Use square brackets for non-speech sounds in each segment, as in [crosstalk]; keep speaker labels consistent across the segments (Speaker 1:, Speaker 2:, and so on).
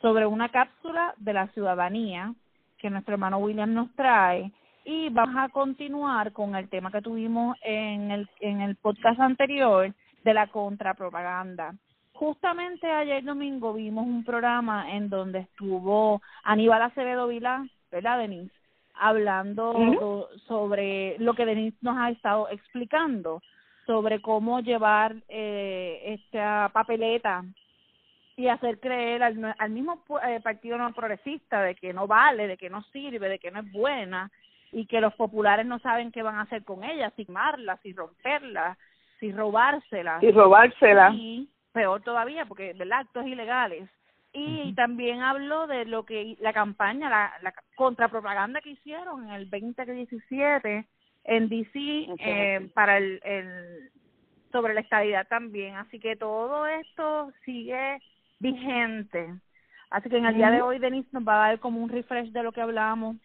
Speaker 1: sobre una cápsula de la ciudadanía que nuestro hermano William nos trae y vamos a continuar con el tema que tuvimos en el, en el podcast anterior de la contrapropaganda. Justamente ayer domingo vimos un programa en donde estuvo Aníbal Acevedo Vilá, ¿verdad, Denise? Hablando sobre lo que Denise nos ha estado explicando, sobre cómo llevar eh, esta papeleta y hacer creer al, al mismo eh, partido no progresista de que no vale, de que no sirve, de que no es buena y que los populares no saben qué van a hacer con ella, si quemarla, si romperla, si robársela.
Speaker 2: Y robársela.
Speaker 1: Y peor todavía, porque, ¿verdad? Actos ilegales. Y también habló de lo que la campaña, la, la contrapropaganda que hicieron en el 2017 en DC eh, para el, el sobre la estabilidad también. Así que todo esto sigue vigente. Así que en el día de hoy Denise nos va a dar como un refresh de lo que hablábamos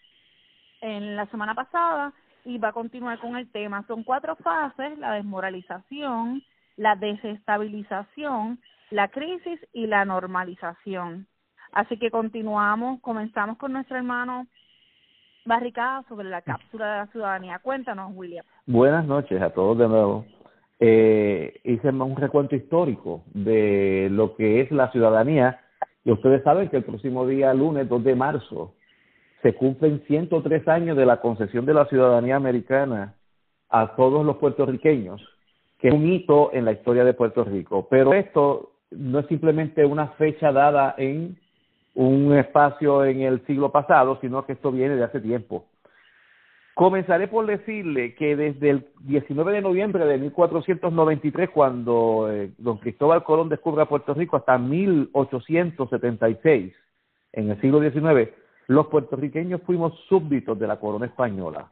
Speaker 1: en la semana pasada y va a continuar con el tema. Son cuatro fases, la desmoralización, la desestabilización, la crisis y la normalización. Así que continuamos, comenzamos con nuestro hermano Barricada sobre la cápsula de la ciudadanía. Cuéntanos, William.
Speaker 3: Buenas noches a todos de nuevo. Eh, hice un recuento histórico de lo que es la ciudadanía y ustedes saben que el próximo día, lunes 2 de marzo, se cumplen 103 años de la concesión de la ciudadanía americana a todos los puertorriqueños, que es un hito en la historia de Puerto Rico. Pero esto no es simplemente una fecha dada en un espacio en el siglo pasado, sino que esto viene de hace tiempo. Comenzaré por decirle que desde el 19 de noviembre de 1493, cuando eh, don Cristóbal Colón descubre a Puerto Rico, hasta 1876, en el siglo XIX, los puertorriqueños fuimos súbditos de la corona española.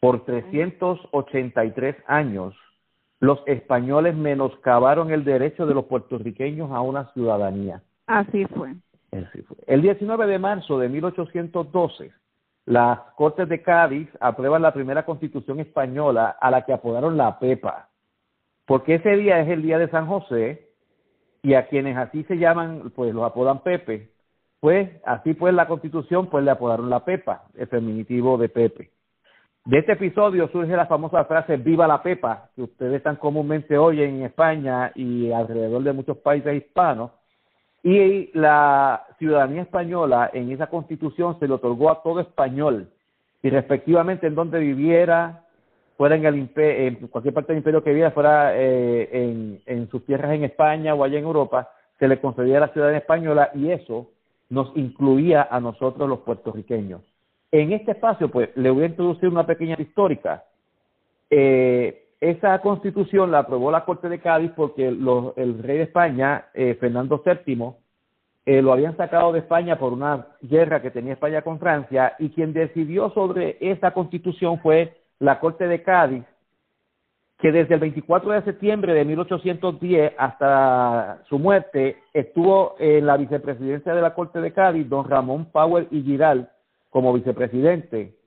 Speaker 3: Por 383 años, los españoles menoscabaron el derecho de los puertorriqueños a una ciudadanía.
Speaker 1: Así fue.
Speaker 3: Así fue. El 19 de marzo de 1812, las Cortes de Cádiz aprueban la primera constitución española a la que apodaron la Pepa, porque ese día es el día de San José y a quienes así se llaman, pues los apodan Pepe, pues así pues la constitución pues le apodaron la Pepa, el feminitivo de Pepe. De este episodio surge la famosa frase Viva la Pepa, que ustedes tan comúnmente oyen en España y alrededor de muchos países hispanos, y la ciudadanía española en esa constitución se le otorgó a todo español, y respectivamente en donde viviera, fuera en, el en cualquier parte del imperio que viviera, fuera eh, en, en sus tierras en España o allá en Europa, se le concedía la ciudadanía española y eso nos incluía a nosotros los puertorriqueños. En este espacio, pues, le voy a introducir una pequeña histórica. Eh, esa constitución la aprobó la Corte de Cádiz porque el rey de España, eh, Fernando VII, eh, lo habían sacado de España por una guerra que tenía España con Francia y quien decidió sobre esa constitución fue la Corte de Cádiz que desde el 24 de septiembre de 1810 hasta su muerte estuvo en la vicepresidencia de la Corte de Cádiz don Ramón Powell y Giral como vicepresidente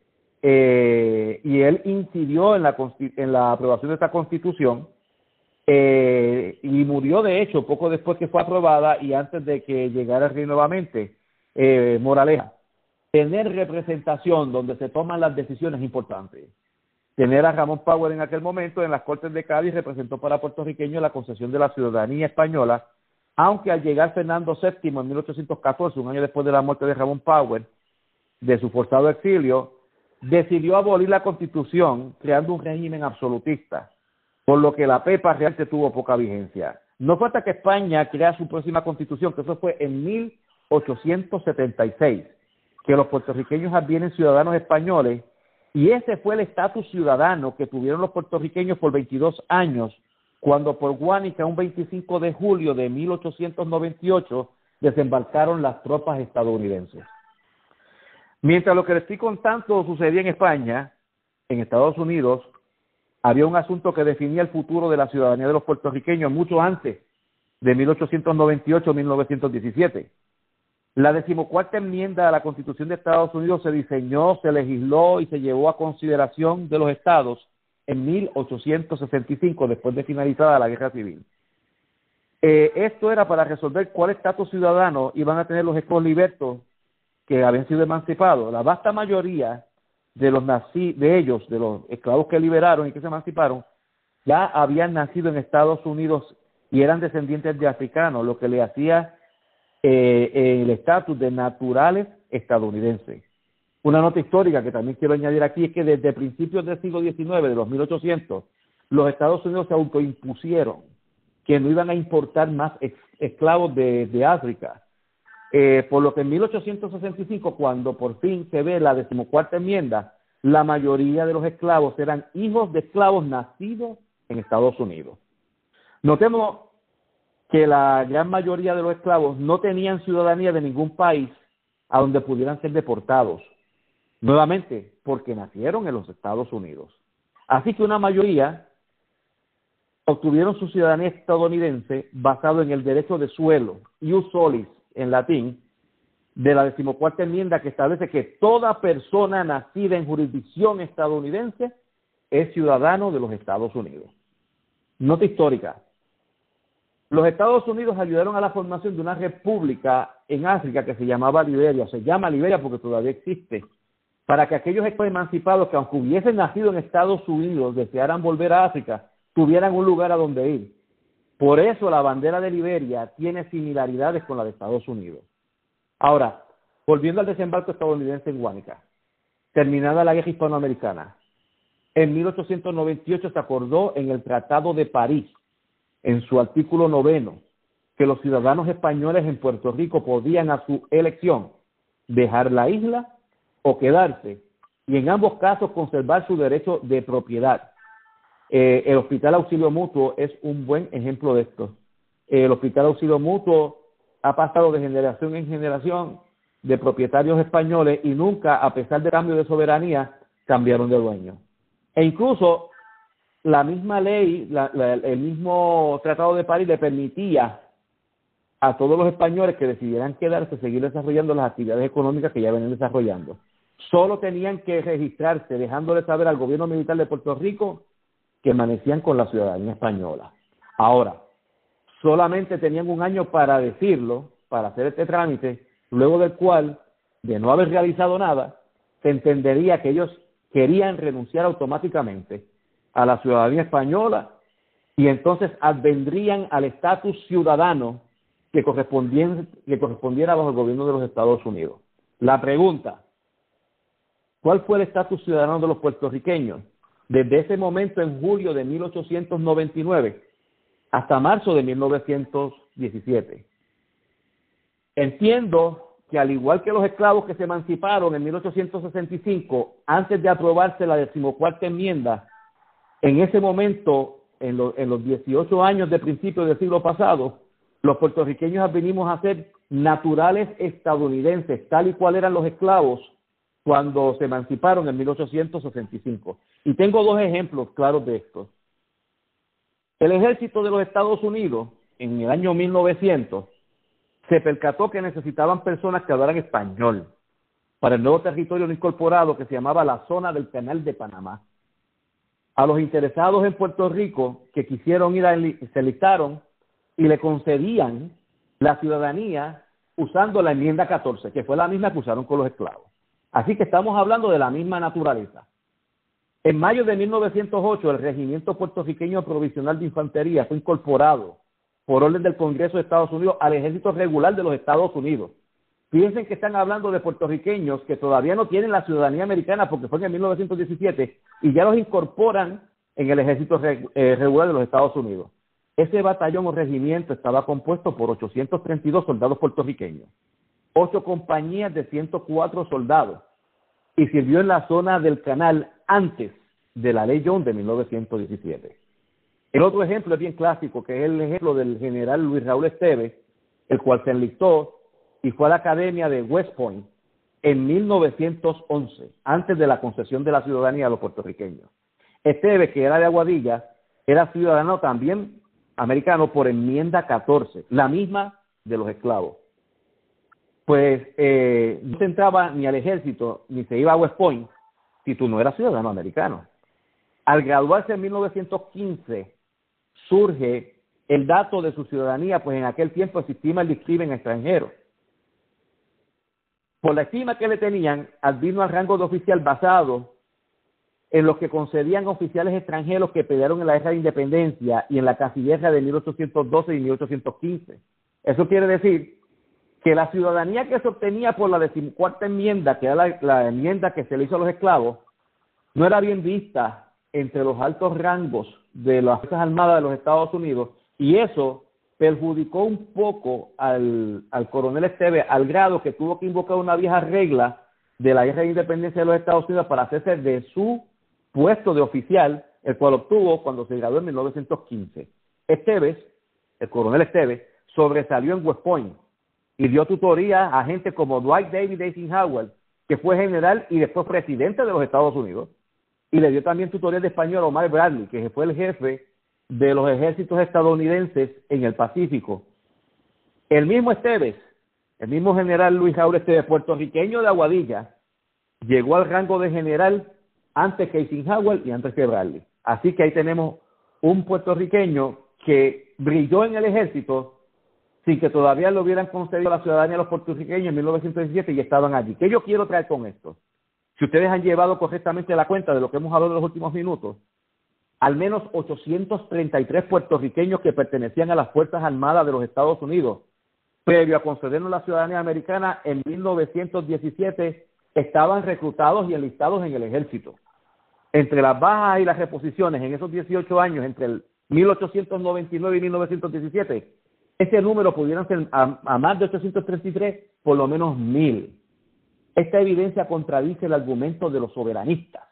Speaker 3: eh, y él incidió en la, en la aprobación de esta constitución eh, y murió de hecho poco después que fue aprobada y antes de que llegara el rey nuevamente eh, Moraleja. Tener representación donde se toman las decisiones importantes tener a Ramón Power en aquel momento en las Cortes de Cádiz representó para puertorriqueños la concesión de la ciudadanía española, aunque al llegar Fernando VII en 1814, un año después de la muerte de Ramón Power, de su forzado exilio, decidió abolir la constitución creando un régimen absolutista, por lo que la PEPA realmente tuvo poca vigencia. No falta que España crea su próxima constitución, que eso fue en 1876, que los puertorriqueños advienen ciudadanos españoles y ese fue el estatus ciudadano que tuvieron los puertorriqueños por 22 años, cuando por Guánica, un 25 de julio de 1898, desembarcaron las tropas estadounidenses. Mientras lo que les estoy contando sucedía en España, en Estados Unidos, había un asunto que definía el futuro de la ciudadanía de los puertorriqueños mucho antes de 1898-1917. La decimocuarta enmienda a la Constitución de Estados Unidos se diseñó, se legisló y se llevó a consideración de los estados en 1865, después de finalizada la Guerra Civil. Eh, esto era para resolver cuál estatus ciudadano iban a tener los esclavos libertos que habían sido emancipados. La vasta mayoría de los nací de ellos, de los esclavos que liberaron y que se emanciparon, ya habían nacido en Estados Unidos y eran descendientes de africanos, lo que le hacía eh, el estatus de naturales estadounidenses. Una nota histórica que también quiero añadir aquí es que desde principios del siglo XIX, de los 1800, los Estados Unidos se autoimpusieron que no iban a importar más esclavos de, África. Eh, por lo que en 1865, cuando por fin se ve la decimocuarta enmienda, la mayoría de los esclavos eran hijos de esclavos nacidos en Estados Unidos. Notemos que la gran mayoría de los esclavos no tenían ciudadanía de ningún país a donde pudieran ser deportados. Nuevamente, porque nacieron en los Estados Unidos. Así que una mayoría obtuvieron su ciudadanía estadounidense basado en el derecho de suelo, ius solis en latín, de la decimocuarta enmienda que establece que toda persona nacida en jurisdicción estadounidense es ciudadano de los Estados Unidos. Nota histórica. Los Estados Unidos ayudaron a la formación de una república en África que se llamaba Liberia, se llama Liberia porque todavía existe, para que aquellos emancipados que aunque hubiesen nacido en Estados Unidos desearan volver a África, tuvieran un lugar a donde ir. Por eso la bandera de Liberia tiene similaridades con la de Estados Unidos. Ahora, volviendo al desembarco estadounidense en Guánica, terminada la guerra hispanoamericana, en 1898 se acordó en el Tratado de París, en su artículo noveno, que los ciudadanos españoles en Puerto Rico podían a su elección dejar la isla o quedarse y en ambos casos conservar su derecho de propiedad. Eh, el Hospital Auxilio Mutuo es un buen ejemplo de esto. el Hospital Auxilio Mutuo ha pasado de generación en generación de propietarios españoles y nunca, a pesar del cambio de soberanía, cambiaron de dueño. E incluso la misma ley, el mismo Tratado de París le permitía a todos los españoles que decidieran quedarse, seguir desarrollando las actividades económicas que ya venían desarrollando. Solo tenían que registrarse, dejándole saber al gobierno militar de Puerto Rico que amanecían con la ciudadanía española. Ahora, solamente tenían un año para decirlo, para hacer este trámite, luego del cual, de no haber realizado nada, se entendería que ellos querían renunciar automáticamente a la ciudadanía española y entonces advendrían al estatus ciudadano que, que correspondiera bajo el gobierno de los Estados Unidos. La pregunta, ¿cuál fue el estatus ciudadano de los puertorriqueños? Desde ese momento, en julio de 1899, hasta marzo de 1917. Entiendo que al igual que los esclavos que se emanciparon en 1865, antes de aprobarse la decimocuarta enmienda, en ese momento, en, en los 18 años de principio del siglo pasado, los puertorriqueños venimos a ser naturales estadounidenses, tal y cual eran los esclavos cuando se emanciparon en 1865. Y tengo dos ejemplos claros de esto. El ejército de los Estados Unidos, en el año 1900, se percató que necesitaban personas que hablaran español para el nuevo territorio no incorporado que se llamaba la zona del Canal de Panamá. A los interesados en Puerto Rico que quisieron ir a se listaron y le concedían la ciudadanía usando la enmienda 14, que fue la misma que usaron con los esclavos. Así que estamos hablando de la misma naturaleza. En mayo de 1908, el Regimiento Puertorriqueño Provisional de Infantería fue incorporado por orden del Congreso de Estados Unidos al ejército regular de los Estados Unidos. Piensen que están hablando de puertorriqueños que todavía no tienen la ciudadanía americana porque fue en 1917 y ya los incorporan en el ejército eh, regular de los Estados Unidos. Ese batallón o regimiento estaba compuesto por 832 soldados puertorriqueños, ocho compañías de 104 soldados y sirvió en la zona del canal antes de la ley John de 1917. El otro ejemplo es bien clásico, que es el ejemplo del general Luis Raúl Esteves, el cual se enlistó y fue a la Academia de West Point en 1911, antes de la concesión de la ciudadanía a los puertorriqueños. Esteves, que era de Aguadilla, era ciudadano también americano por enmienda 14, la misma de los esclavos. Pues eh, no se entraba ni al ejército ni se iba a West Point si tú no eras ciudadano americano. Al graduarse en 1915, surge el dato de su ciudadanía, pues en aquel tiempo existía el discrimen extranjero. Por la estima que le tenían, vino al rango de oficial basado en los que concedían oficiales extranjeros que pelearon en la guerra de independencia y en la casilleja de 1812 y 1815. Eso quiere decir que la ciudadanía que se obtenía por la decimocuarta enmienda, que era la, enmienda que se le hizo a los esclavos, no era bien vista entre los altos rangos de las Fuerzas Armadas de los Estados Unidos y eso perjudicó un poco al, al coronel Esteve al grado que tuvo que invocar una vieja regla de la guerra de independencia de los Estados Unidos para hacerse de su puesto de oficial, el cual obtuvo cuando se graduó en 1915. Esteves, el coronel Esteves, sobresalió en West Point y dio tutoría a gente como Dwight David Eisenhower, que fue general y después presidente de los Estados Unidos, y le dio también tutoría de español Omar Bradley, que fue el jefe de los ejércitos estadounidenses en el Pacífico. El mismo Esteves, el mismo general Luis Esteves, puertorriqueño de Aguadilla, llegó al rango de general antes que Eisenhower y antes que Bradley. Así que ahí tenemos un puertorriqueño que brilló en el ejército sin que todavía le hubieran concedido la ciudadanía a los puertorriqueños en 1917 y estaban allí. ¿Qué yo quiero traer con esto? Si ustedes han llevado correctamente la cuenta de lo que hemos hablado en los últimos minutos, al menos 833 puertorriqueños que pertenecían a las Fuerzas Armadas de los Estados Unidos, previo a concedernos la ciudadanía americana en 1917, estaban reclutados y enlistados en el ejército. Entre las bajas y las reposiciones en esos 18 años, entre el 1899 y 1917, ese número pudiera ser a, más de 833, por lo menos mil. Esta evidencia contradice el argumento de los soberanistas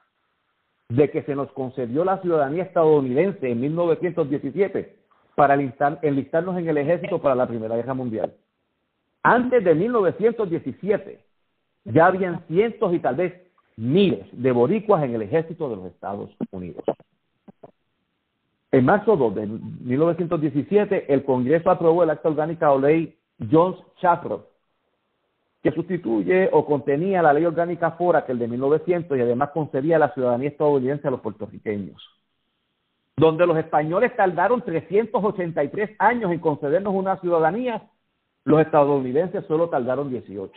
Speaker 3: de que se nos concedió la ciudadanía estadounidense en 1917 para enlistarnos en el ejército para la Primera Guerra Mundial. Antes de 1917 ya habían cientos y tal vez miles de boricuas en el ejército de los Estados Unidos. En marzo 2 de 1917, el Congreso aprobó el acta orgánica o ley Jones-Shapiro, que sustituye o contenía la ley orgánica Fora, que el de 1900, y además concedía la ciudadanía estadounidense a los puertorriqueños. Donde los españoles tardaron 383 años en concedernos una ciudadanía, los estadounidenses solo tardaron 18.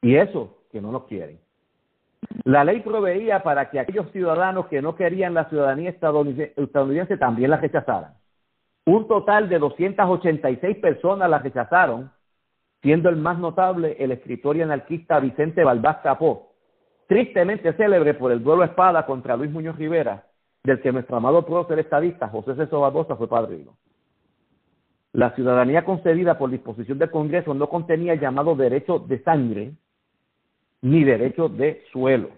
Speaker 3: Y eso, que no nos quieren. La ley proveía para que aquellos ciudadanos que no querían la ciudadanía estadounidense, también la rechazaran. Un total de 286 personas la rechazaron, siendo el más notable el escritor y anarquista Vicente Balbás Capó, tristemente célebre por el duelo a espada contra Luis Muñoz Rivera, del que nuestro amado prócer estadista José César Barbosa fue padrino. La ciudadanía concedida por disposición del Congreso no contenía llamado derecho de sangre, ni derecho de suelo.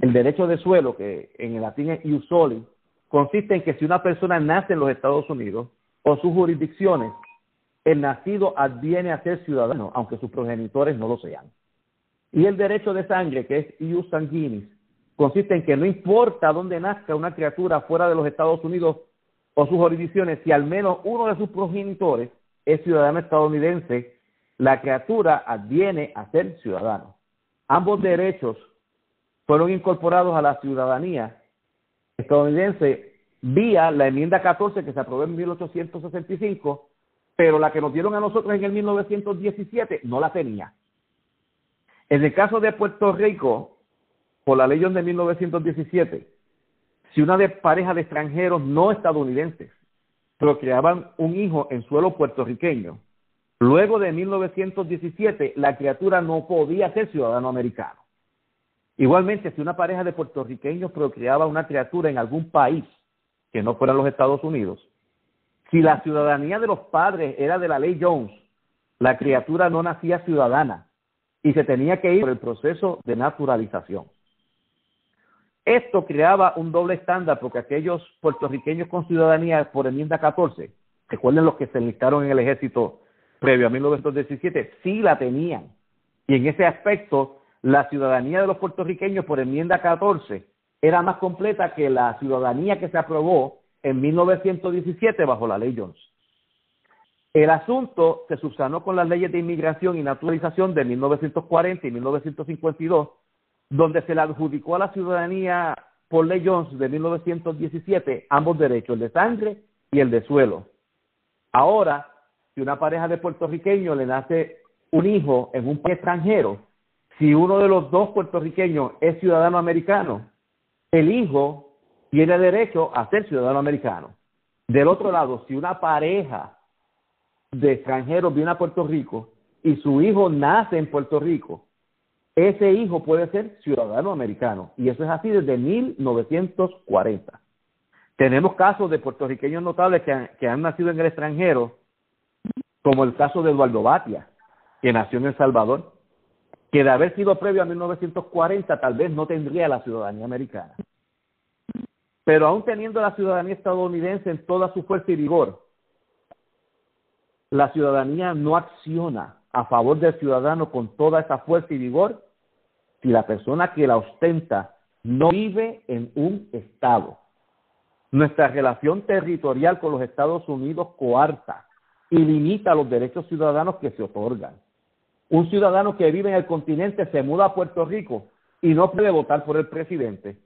Speaker 3: El derecho de suelo, que en el latín es ius soli, consiste en que si una persona nace en los Estados Unidos o sus jurisdicciones, el nacido adviene a ser ciudadano, aunque sus progenitores no lo sean. Y el derecho de sangre, que es ius sanguinis, consiste en que no importa dónde nazca una criatura fuera de los Estados Unidos o sus jurisdicciones, si al menos uno de sus progenitores es ciudadano estadounidense, la criatura adviene a ser ciudadano. Ambos derechos fueron incorporados a la ciudadanía estadounidense vía la enmienda 14 que se aprobó en 1865, pero la que nos dieron a nosotros en el 1917 no la tenía. En el caso de Puerto Rico, por la ley de 1917, si una de pareja de extranjeros no estadounidenses procreaban un hijo en suelo puertorriqueño, Luego de 1917, la criatura no podía ser ciudadano americano. Igualmente, si una pareja de puertorriqueños procreaba una criatura en algún país que no fuera los Estados Unidos, si la ciudadanía de los padres era de la ley Jones, la criatura no nacía ciudadana y se tenía que ir por el proceso de naturalización. Esto creaba un doble estándar porque aquellos puertorriqueños con ciudadanía por enmienda 14, recuerden los que se enlistaron en el ejército previo a 1917, sí la tenían. Y en ese aspecto, la ciudadanía de los puertorriqueños por enmienda 14 era más completa que la ciudadanía que se aprobó en 1917 bajo la ley Jones. El asunto se subsanó con las leyes de inmigración y naturalización de 1940 y 1952, donde se le adjudicó a la ciudadanía por ley Jones de 1917 ambos derechos, el de sangre y el de suelo. Ahora, si una pareja de puertorriqueños le nace un hijo en un país extranjero, si uno de los dos puertorriqueños es ciudadano americano, el hijo tiene derecho a ser ciudadano americano. Del otro lado, si una pareja de extranjeros viene a Puerto Rico y su hijo nace en Puerto Rico, ese hijo puede ser ciudadano americano. Y eso es así desde 1940. Tenemos casos de puertorriqueños notables que han, que han nacido en el extranjero, como el caso de Eduardo Batia, que nació en El Salvador, que de haber sido previo a 1940 tal vez no tendría la ciudadanía americana. Pero aún teniendo la ciudadanía estadounidense en toda su fuerza y vigor, la ciudadanía no acciona a favor del ciudadano con toda esa fuerza y vigor si la persona que la ostenta no vive en un Estado. Nuestra relación territorial con los Estados Unidos coarta y limita los derechos ciudadanos que se otorgan. Un ciudadano que vive en el continente se muda a Puerto Rico y no puede votar por el presidente,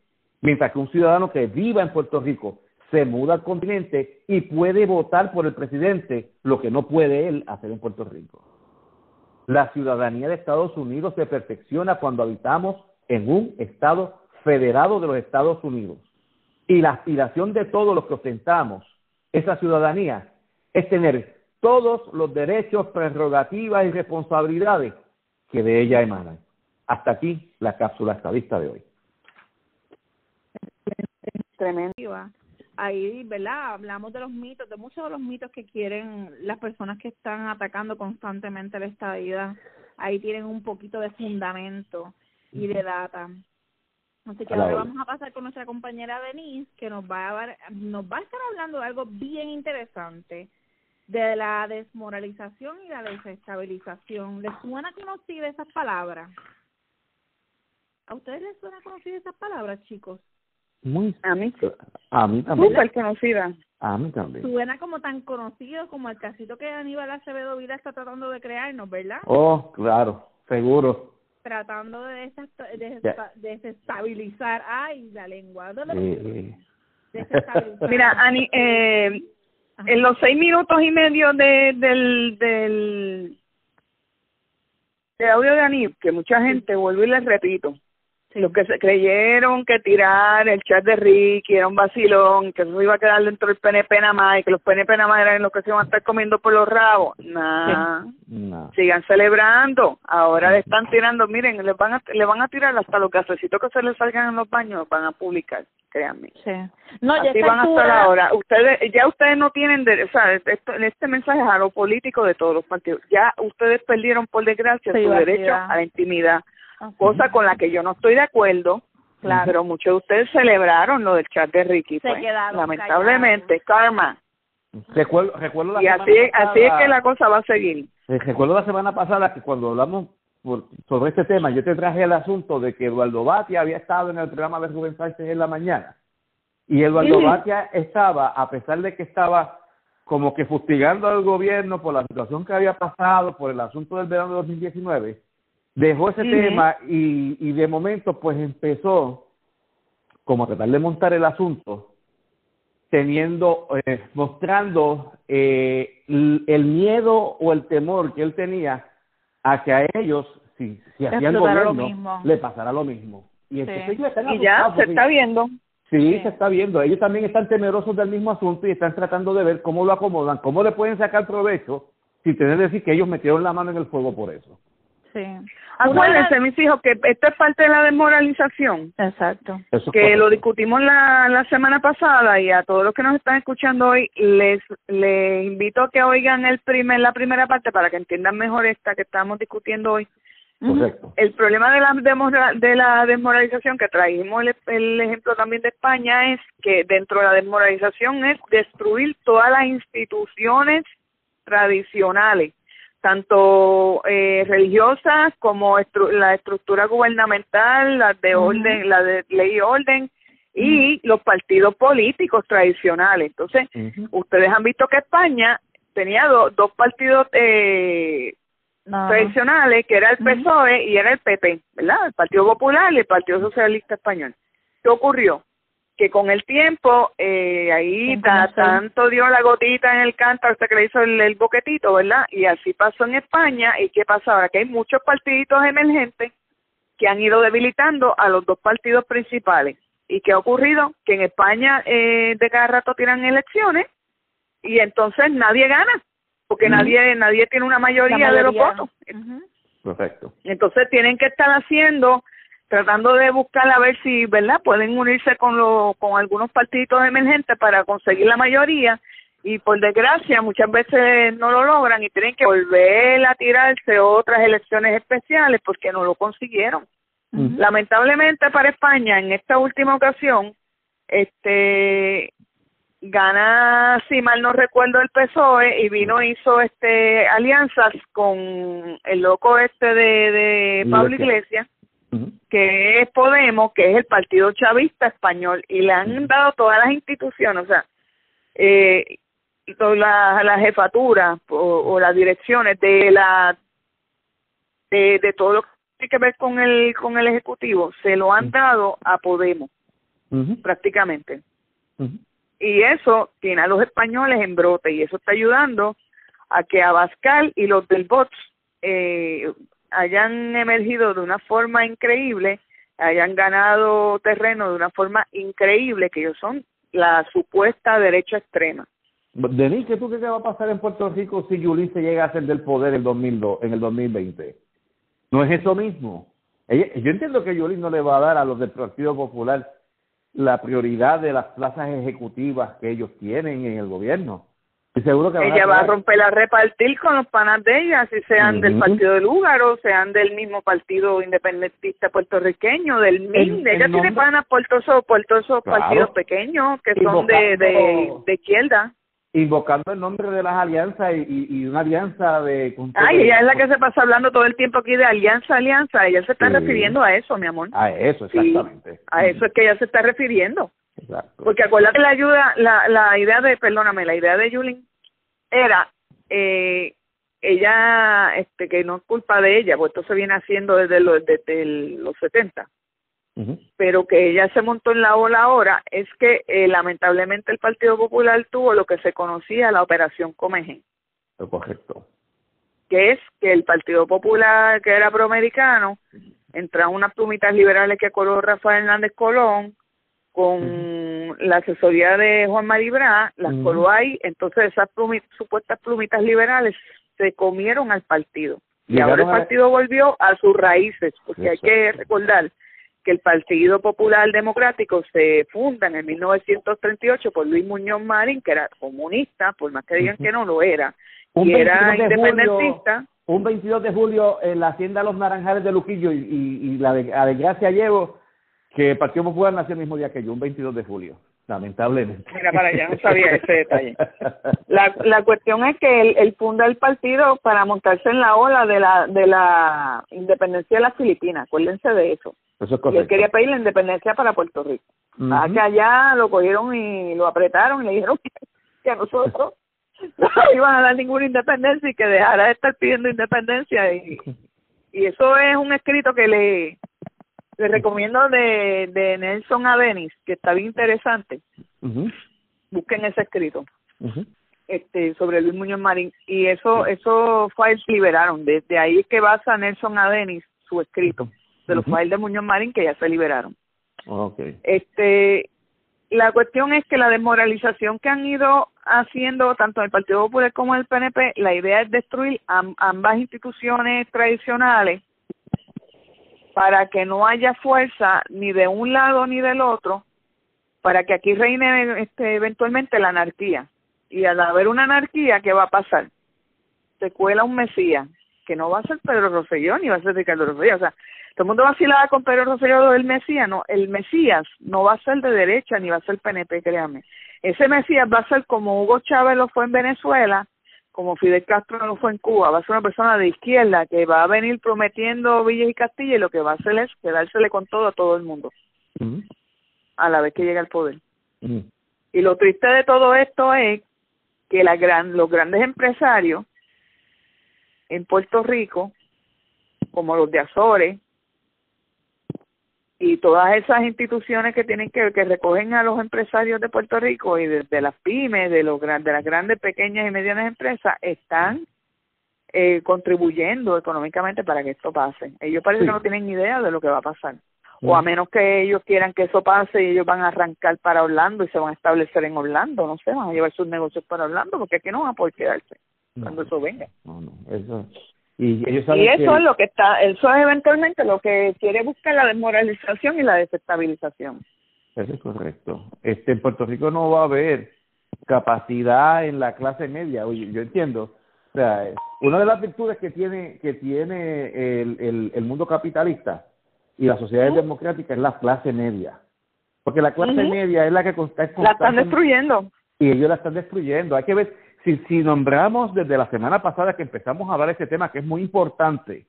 Speaker 3: mientras que un ciudadano que viva en Puerto Rico se muda al continente y puede votar por el presidente, lo que no puede él hacer en Puerto Rico. La ciudadanía de Estados Unidos se perfecciona cuando habitamos en un Estado federado de los Estados Unidos. Y la aspiración de todos los que ostentamos esa ciudadanía es tener todos los derechos, prerrogativas y responsabilidades que de ella emanan. Hasta aquí la cápsula estadista de hoy.
Speaker 1: Tremenda. Ahí, ¿verdad? Hablamos de los mitos, de muchos de los mitos que quieren las personas que están atacando constantemente la estadidad. Ahí tienen un poquito de fundamento y de data. Así que ahora vamos a pasar con nuestra compañera Denise, que nos va a, nos va a estar hablando de algo bien interesante de la desmoralización y la desestabilización. ¿Les suena conocida esas palabras? ¿A ustedes les suena conocida esas palabras, chicos?
Speaker 3: Muy.
Speaker 2: A mí.
Speaker 3: A mí también.
Speaker 2: Súper conocida.
Speaker 3: A mí también.
Speaker 1: Suena como tan conocido como el casito que Aníbal Acevedo Vida está tratando de crearnos, ¿verdad?
Speaker 3: Oh, claro, seguro.
Speaker 1: Tratando de, desestabilizar. Ay, la lengua.
Speaker 3: Sí.
Speaker 2: Mira, Ani, eh, en los seis minutos y medio de, del, del, de audio de Anip, que mucha gente, vuelvo y les repito, los que se creyeron que tirar el chat de Ricky era un vacilón, que eso iba a quedar dentro del PNP nada más y que los PNP nada más eran los que se iban a estar comiendo por los rabos. Nah, [laughs] sigan celebrando. Ahora le están tirando, miren, le van a, le van a tirar hasta los gasecitos que se les salgan en los baños, van a publicar, créanme.
Speaker 1: Sí. No, ya
Speaker 2: Así van a estar ahora. Ustedes, ya ustedes no tienen, de, o sea, esto, este mensaje es a lo político de todos los partidos. Ya ustedes perdieron, por desgracia, su derecho a la intimidad cosa con la que yo no estoy de acuerdo. Claro. Pero muchos de ustedes celebraron lo del chat de Ricky. pues, lamentablemente, karma.
Speaker 3: Recuerdo, recuerdo la
Speaker 2: y así, así es que la cosa va a seguir.
Speaker 3: Eh, recuerdo la semana pasada que cuando hablamos sobre este tema, yo te traje el asunto de que Eduardo Batia había estado en el programa de Rubén Sánchez en la mañana. Y Eduardo Batia estaba, a pesar de que estaba como que fustigando al gobierno por la situación que había pasado, por el asunto del verano de 2019, dejó ese tema y, y de momento pues empezó como a tratar de montar el asunto teniendo eh, mostrando eh, el miedo o el temor que él tenía a que a ellos si, si hacían gobierno le pasara lo mismo. Y,
Speaker 2: y ya se está viendo.
Speaker 3: Sí, se está viendo. Ellos también están temerosos del mismo asunto y están tratando de ver cómo lo acomodan cómo le pueden sacar provecho sin tener que decir que ellos metieron la mano en el fuego por eso
Speaker 2: Sí. Acuérdense, mis hijos, que esto es parte de la desmoralización.
Speaker 1: Exacto.
Speaker 2: que lo discutimos la, la semana pasada y a todos los que nos están escuchando hoy les les invito a que oigan el primer la primera parte para que entiendan mejor esta que estamos discutiendo hoy.
Speaker 3: Correcto.
Speaker 2: El problema de la de la desmoralización que trajimos el, el ejemplo también de España es que dentro de la desmoralización es destruir todas las instituciones tradicionales tanto eh, religiosas como la estructura gubernamental, la de orden, la de ley y orden y los partidos políticos tradicionales. Entonces, ustedes han visto que España tenía dos partidos eh, tradicionales, que era el PSOE y era el PP, ¿verdad? El Partido Popular y el Partido Socialista Español. ¿Qué ocurrió? Que con el tiempo eh, ahí da, tanto dio la gotita en el canto hasta que le hizo el, boquetito, ¿verdad? Y así pasó en España. ¿Y qué pasa ahora? Que hay muchos partiditos emergentes que han ido debilitando a los dos partidos principales. ¿Y qué ha ocurrido? Que en España eh, de cada rato tiran elecciones y entonces nadie gana, porque nadie nadie tiene una mayoría, de los votos.
Speaker 3: Perfecto.
Speaker 2: Entonces tienen que estar haciendo, tratando de buscar a ver si, ¿verdad? Pueden unirse con, lo, con algunos partidos emergentes para conseguir la mayoría. Y por desgracia muchas veces no lo logran y tienen que volver a tirarse otras elecciones especiales porque no lo consiguieron. Lamentablemente para España en esta última ocasión este gana si mal no recuerdo el PSOE y vino hizo este alianzas con el loco este de, de Pablo Iglesias que es Podemos que es el partido chavista español y le han dado todas las instituciones o sea eh, toda la, la jefatura o, las direcciones de la de, de todo lo que tiene que ver con el con el ejecutivo se lo han dado a Podemos prácticamente. Y eso tiene a los españoles en brote y eso está ayudando a que Abascal y los del BOTS eh, hayan emergido de una forma increíble, hayan ganado terreno de una forma increíble, que ellos son la supuesta derecha extrema.
Speaker 3: Denis, ¿qué tú crees va a pasar en Puerto Rico si Yulín se llega a ser del poder en, 2002, en el 2020? ¿No es eso mismo? yo entiendo que Yulín no le va a dar a los del Partido Popular la prioridad de las plazas ejecutivas que ellos tienen en el gobierno. Y seguro que
Speaker 2: ella va a romper la repartir con los panas de ella, si sean del partido del Lúgaro, sean del mismo partido independentista puertorriqueño, del MIN. ella tiene panas por todos esos partidos pequeños que son de, de, de izquierda
Speaker 3: invocando el nombre de las alianzas y, y, una alianza de...
Speaker 2: Ay, ella es la que se pasa hablando todo el tiempo aquí de alianza, alianza. Ella se está refiriendo a eso, mi amor.
Speaker 3: A eso, exactamente.
Speaker 2: a eso es que ella se está refiriendo. Exacto. Porque acuérdate la ayuda, la, la idea de, perdóname, la idea de Yulín era, eh, ella, este, que no es culpa de ella, pues esto se viene haciendo desde los, desde los 70 pero que ella se montó en la ola ahora es que eh, lamentablemente el Partido Popular tuvo lo que se conocía la Operación Comején.
Speaker 3: Correcto.
Speaker 2: Que es que el Partido Popular, que era proamericano, entraron unas plumitas liberales que coló Rafael Hernández Colón con la asesoría de Juan Maribra, las coló ahí, entonces esas supuestas plumitas liberales se comieron al partido. Y ahora el partido volvió a sus raíces, porque hay que recordar que el Partido Popular Democrático se funda en el 1938 por Luis Muñoz Marín, que era comunista, por más que digan que no lo era, y era independentista.
Speaker 3: un 22 de julio en la hacienda Los Naranjales de Luquillo y, y, la, de, la desgracia llevo que el Partido Popular nació el mismo día que yo, un 22 de julio lamentablemente.
Speaker 2: Mira, para allá no sabía ese detalle. [laughs] La, la cuestión es que él, él, funda el partido para montarse en la ola de la de la independencia de las Filipinas, acuérdense de eso.
Speaker 3: y
Speaker 2: él quería pedir la independencia para Puerto Rico. Uh que allá lo cogieron y lo apretaron y le dijeron [laughs] que, a nosotros no iban a dar ninguna independencia y que dejara de estar pidiendo independencia y, y eso es un escrito que le les recomiendo de, de Nelson Adenis, que está bien interesante. Busquen ese escrito. Este, sobre Luis Muñoz Marín. Y eso esos files liberaron. Desde ahí es que basa Nelson Adenis su escrito de los files de Muñoz Marín que ya se liberaron.
Speaker 3: Okay.
Speaker 2: este la cuestión es que la desmoralización que han ido haciendo tanto el Partido Popular como el PNP la idea es destruir ambas instituciones tradicionales para que no haya fuerza ni de un lado ni del otro, para que aquí reine este, eventualmente la anarquía. Y al haber una anarquía, ¿qué va a pasar? Se cuela un Mesías, que no va a ser Pedro Rosselló ni va a ser Ricardo Rosselló. O sea, todo el mundo vacilaba con Pedro Rosselló del Mesías, no, el Mesías no va a ser de derecha ni va a ser PNP, créame. Ese Mesías va a ser como Hugo Chávez lo fue en Venezuela, como Fidel Castro no fue en Cuba, va a ser una persona de izquierda que va a venir prometiendo Villas y Castilla y lo que va a hacer es quedársele con todo a todo el mundo a la vez que llega al poder. Y lo triste de todo esto es que la gran, los grandes empresarios en Puerto Rico, como los de Azores, y todas esas instituciones que tienen que que recogen a los empresarios de Puerto Rico y de, las pymes, de los de las grandes, pequeñas y medianas empresas están eh, contribuyendo económicamente para que esto pase. Ellos parece que no tienen idea de lo que va a pasar. O a mm. menos que ellos quieran que eso pase y ellos van a arrancar para Orlando y se van a establecer en Orlando, no sé, van a llevar sus negocios para Orlando porque aquí no van a poder quedarse cuando eso venga.
Speaker 3: No, no, eso, y, eso
Speaker 2: es lo que está, eso es eventualmente lo que quiere buscar la desmoralización y la desestabilización.
Speaker 3: Eso es correcto. Este, en Puerto Rico no va a haber capacidad en la clase media. Oye, yo entiendo. O sea, una de las virtudes que tiene que tiene el, el, el mundo capitalista y la sociedad democrática es la clase media. Porque la clase media es la que está
Speaker 2: La están destruyendo.
Speaker 3: Y ellos la están destruyendo. Hay que ver si, si nombramos desde la semana pasada que empezamos a hablar de este tema, que es muy importante,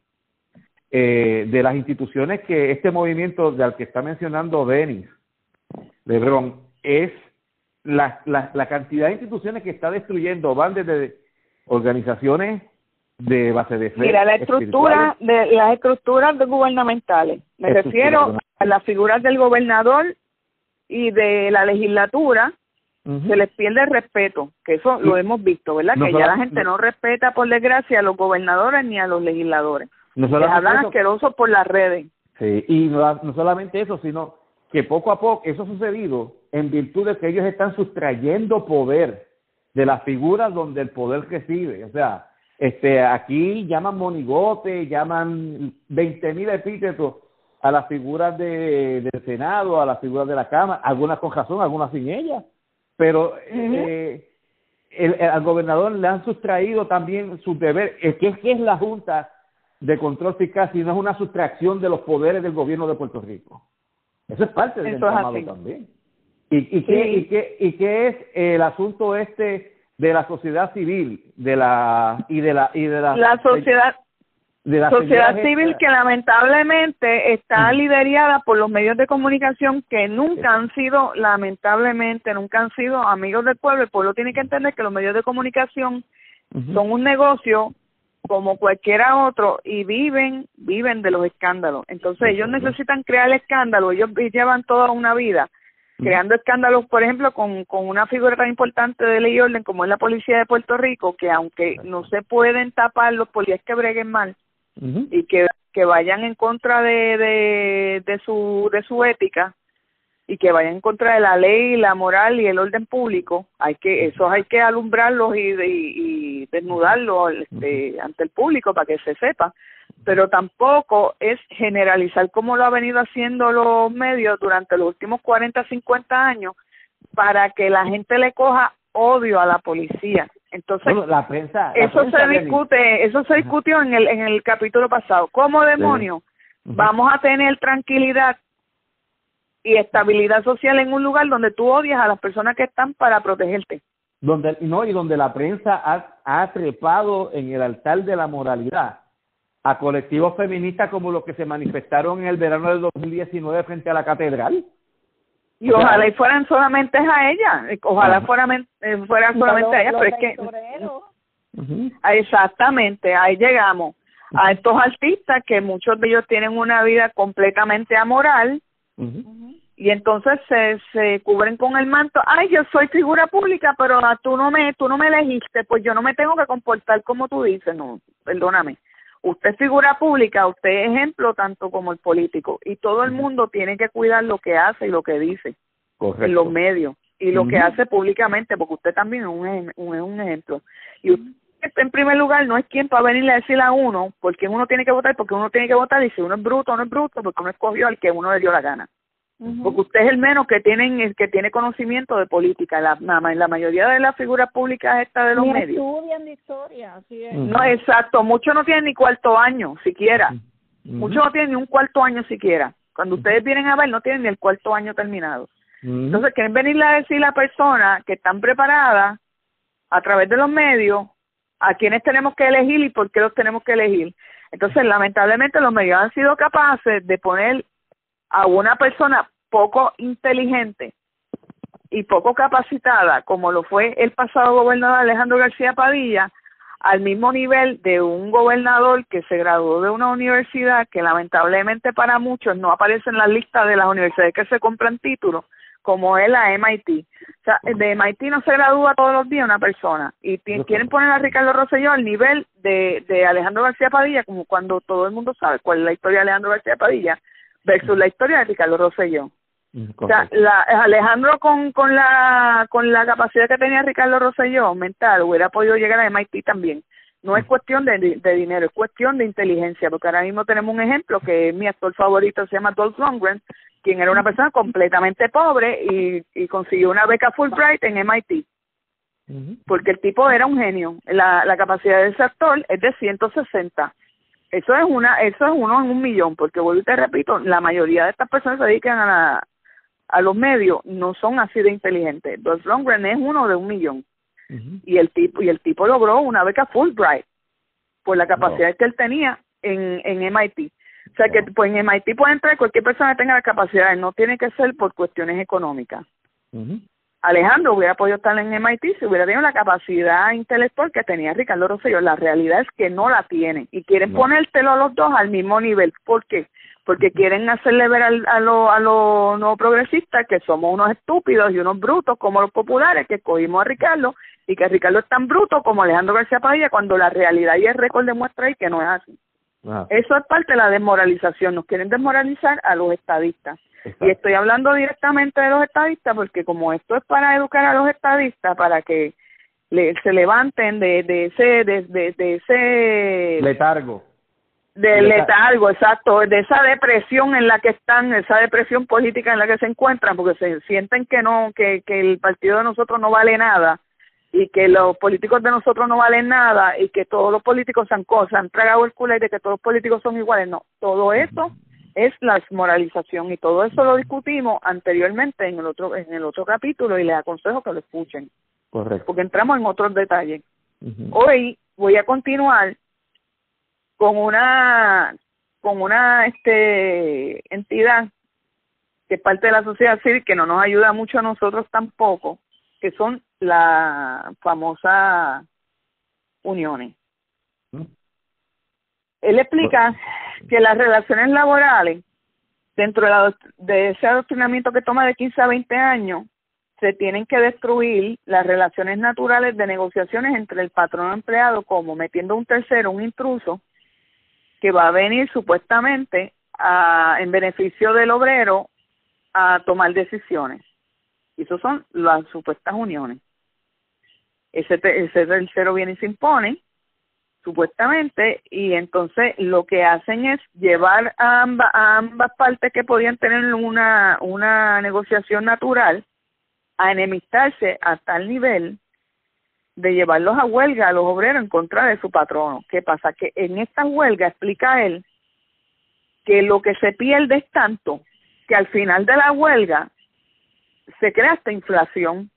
Speaker 3: eh, de las instituciones que este movimiento del que está mencionando Denis, Lebron, es la, la, la cantidad de instituciones que está destruyendo, van desde organizaciones de base de fe.
Speaker 2: Mira, la estructura de las estructuras gubernamentales. Me refiero a las figuras del gobernador y de la legislatura se les pierde el respeto, que eso lo hemos visto, ¿verdad? que ya la gente no, respeta, por desgracia, a los gobernadores ni a los legisladores. No Les hablan asquerosos por las redes.
Speaker 3: Sí, y no, no solamente eso, sino que poco a poco eso ha sucedido en virtud de que ellos están sustrayendo poder de las figuras donde el poder recibe. O sea, este aquí llaman monigote, llaman veinte mil epítetos a las figuras de, del Senado, a las figuras de la Cámara, algunas con razón, algunas sin ellas pero eh, el, al gobernador le han sustraído también su deber, que es, que es la Junta de Control Fiscal, si no es una sustracción de los poderes del gobierno de Puerto Rico. Eso es parte del llamado también. ¿Y, y, qué, y, qué, ¿Y qué es el asunto este de la sociedad civil de la y de la y de la,
Speaker 2: la sociedad de la sociedad civil que lamentablemente está liderada por los medios de comunicación que nunca han sido, lamentablemente, nunca han sido amigos del pueblo. El pueblo tiene que entender que los medios de comunicación son un negocio como cualquiera otro y viven, viven de los escándalos. Entonces ellos necesitan crear escándalos, ellos llevan toda una vida creando escándalos, por ejemplo, con, con una figura tan importante de ley y orden como es la policía de Puerto Rico, que aunque no se pueden tapar los policías que breguen mal, y que, que vayan en contra de, de, de, su, de su ética y que vayan en contra de la ley, la moral y el orden público, hay que esos hay que alumbrarlos y, y, desnudarlos este, ante el público para que se sepa, pero tampoco es generalizar como lo ha venido haciendo los medios durante los últimos 40, 50 años para que la gente le coja odio a la policía. Entonces,
Speaker 3: la prensa,
Speaker 2: eso se discute, eso se discutió en el en el capítulo pasado. ¿Cómo demonio vamos a tener tranquilidad y estabilidad social en un lugar donde tú odias a las personas que están para protegerte?
Speaker 3: Donde no y donde la prensa ha, ha trepado en el altar de la moralidad a colectivos feministas como los que se manifestaron en el verano del 2019 frente a la catedral
Speaker 2: y ojalá y fueran solamente a ella, ojalá fueran, eh, fueran solamente a ella, pero es que... Exactamente, ahí llegamos. A estos artistas que muchos de ellos tienen una vida completamente amoral y entonces se, se cubren con el manto. Ay, yo soy figura pública, pero tú no me tú no me elegiste, pues yo no me tengo que comportar como tú dices, no, perdóname usted es figura pública, usted es ejemplo tanto como el político. Y todo el mundo tiene que cuidar lo que hace y lo que dice en los medios y lo que hace públicamente porque usted también es un, un, ejemplo. Y usted en primer lugar no es quien para venirle a decirle a uno por qué uno tiene que votar porque uno tiene que votar y si uno es bruto o no es bruto porque uno escogió al que uno le dio la gana porque usted es el menos que tienen el que tiene conocimiento de política la, la, mayoría de las figuras públicas esta de los
Speaker 1: ni
Speaker 2: medios.
Speaker 1: estudian de historia así es.
Speaker 2: no exacto muchos no tienen ni cuarto año siquiera. Muchos no tienen ni un cuarto año siquiera. Cuando ustedes vienen a ver no tienen ni el cuarto año terminado. Entonces quieren venirle a decir a la persona que están preparadas a través de los medios a quienes tenemos que elegir y por qué los tenemos que elegir entonces lamentablemente los medios han sido capaces de poner a una persona poco inteligente y poco capacitada, como lo fue el pasado gobernador Alejandro García Padilla, al mismo nivel de un gobernador que se graduó de una universidad que lamentablemente para muchos no aparece en la lista de las universidades que se compran títulos, como es la MIT. O sea, de MIT no se gradúa todos los días una persona y quieren poner a Ricardo Rosselló al nivel de, de Alejandro García Padilla, como cuando todo el mundo sabe cuál es la historia de Alejandro García Padilla versus la historia de Ricardo Rosselló. O sea, la, Alejandro con, con la con la capacidad que tenía Ricardo Rosselló mental hubiera podido llegar a MIT también. No es cuestión de, de dinero, es cuestión de inteligencia, porque ahora mismo tenemos un ejemplo que mi actor favorito se llama Dolph Lundgren, quien era una persona completamente pobre y, y consiguió una beca Fulbright en MIT. Porque el tipo era un genio. La, la capacidad de ese actor es de 160 eso es una eso es uno en un millón porque vuelvo y te repito la mayoría de estas personas se dedican a la, a los medios no son así de inteligentes. Dolph Lundgren es uno de un millón. Y el tipo y el tipo logró una beca Fulbright por la capacidad que él tenía en, en MIT. O sea que pues en MIT puede entrar cualquier persona que tenga la capacidad, no tiene que ser por cuestiones económicas. Alejandro hubiera podido estar en MIT si hubiera tenido la capacidad intelectual que tenía Ricardo Rosselló. La realidad es que no la tiene y quieren ponértelo los dos al mismo nivel. ¿Por qué? porque quieren hacerle ver al, a los a lo no progresistas que somos unos estúpidos y unos brutos como los populares que cogimos a Ricardo y que Ricardo es tan bruto como Alejandro García Padilla cuando la realidad y el récord demuestra ahí que no es así. Ah. Eso es parte de la desmoralización, nos quieren desmoralizar a los estadistas. Y estoy hablando directamente de los estadistas porque como esto es para educar a los estadistas, para que se levanten de, de ese de, de, de ese
Speaker 3: letargo.
Speaker 2: De letargo, exacto, de esa depresión en la que están, esa depresión política en la que se encuentran, porque se sienten que no, que, que el partido de nosotros no vale nada y que los políticos de nosotros no valen nada y que todos los políticos se han, se han tragado el culo y de que todos los políticos son iguales. No, todo eso es la desmoralización y todo eso lo discutimos anteriormente en el otro en el otro capítulo y les aconsejo que lo escuchen.
Speaker 3: Correcto.
Speaker 2: Porque entramos en otros detalles. Hoy voy a continuar con una con una este entidad que es parte de la sociedad civil que no nos ayuda mucho a nosotros tampoco, que son la famosa uniones. Él explica que las relaciones laborales, dentro de, de ese adoctrinamiento que toma de 15 a 20 años, se tienen que destruir las relaciones naturales de negociaciones entre el patrón y empleado, como metiendo un tercero, un intruso, que va a venir supuestamente a, en beneficio del obrero a tomar decisiones. Y eso son las supuestas uniones. Ese, ese tercero viene y se impone, supuestamente, y entonces lo que hacen es llevar a, a ambas partes que podían tener una, una negociación natural a enemistarse a tal nivel de llevarlos a huelga a los obreros en contra de su patrono. ¿Qué pasa? Que en esta huelga explica él que lo que se pierde es tanto que al final de la huelga se crea esta inflación,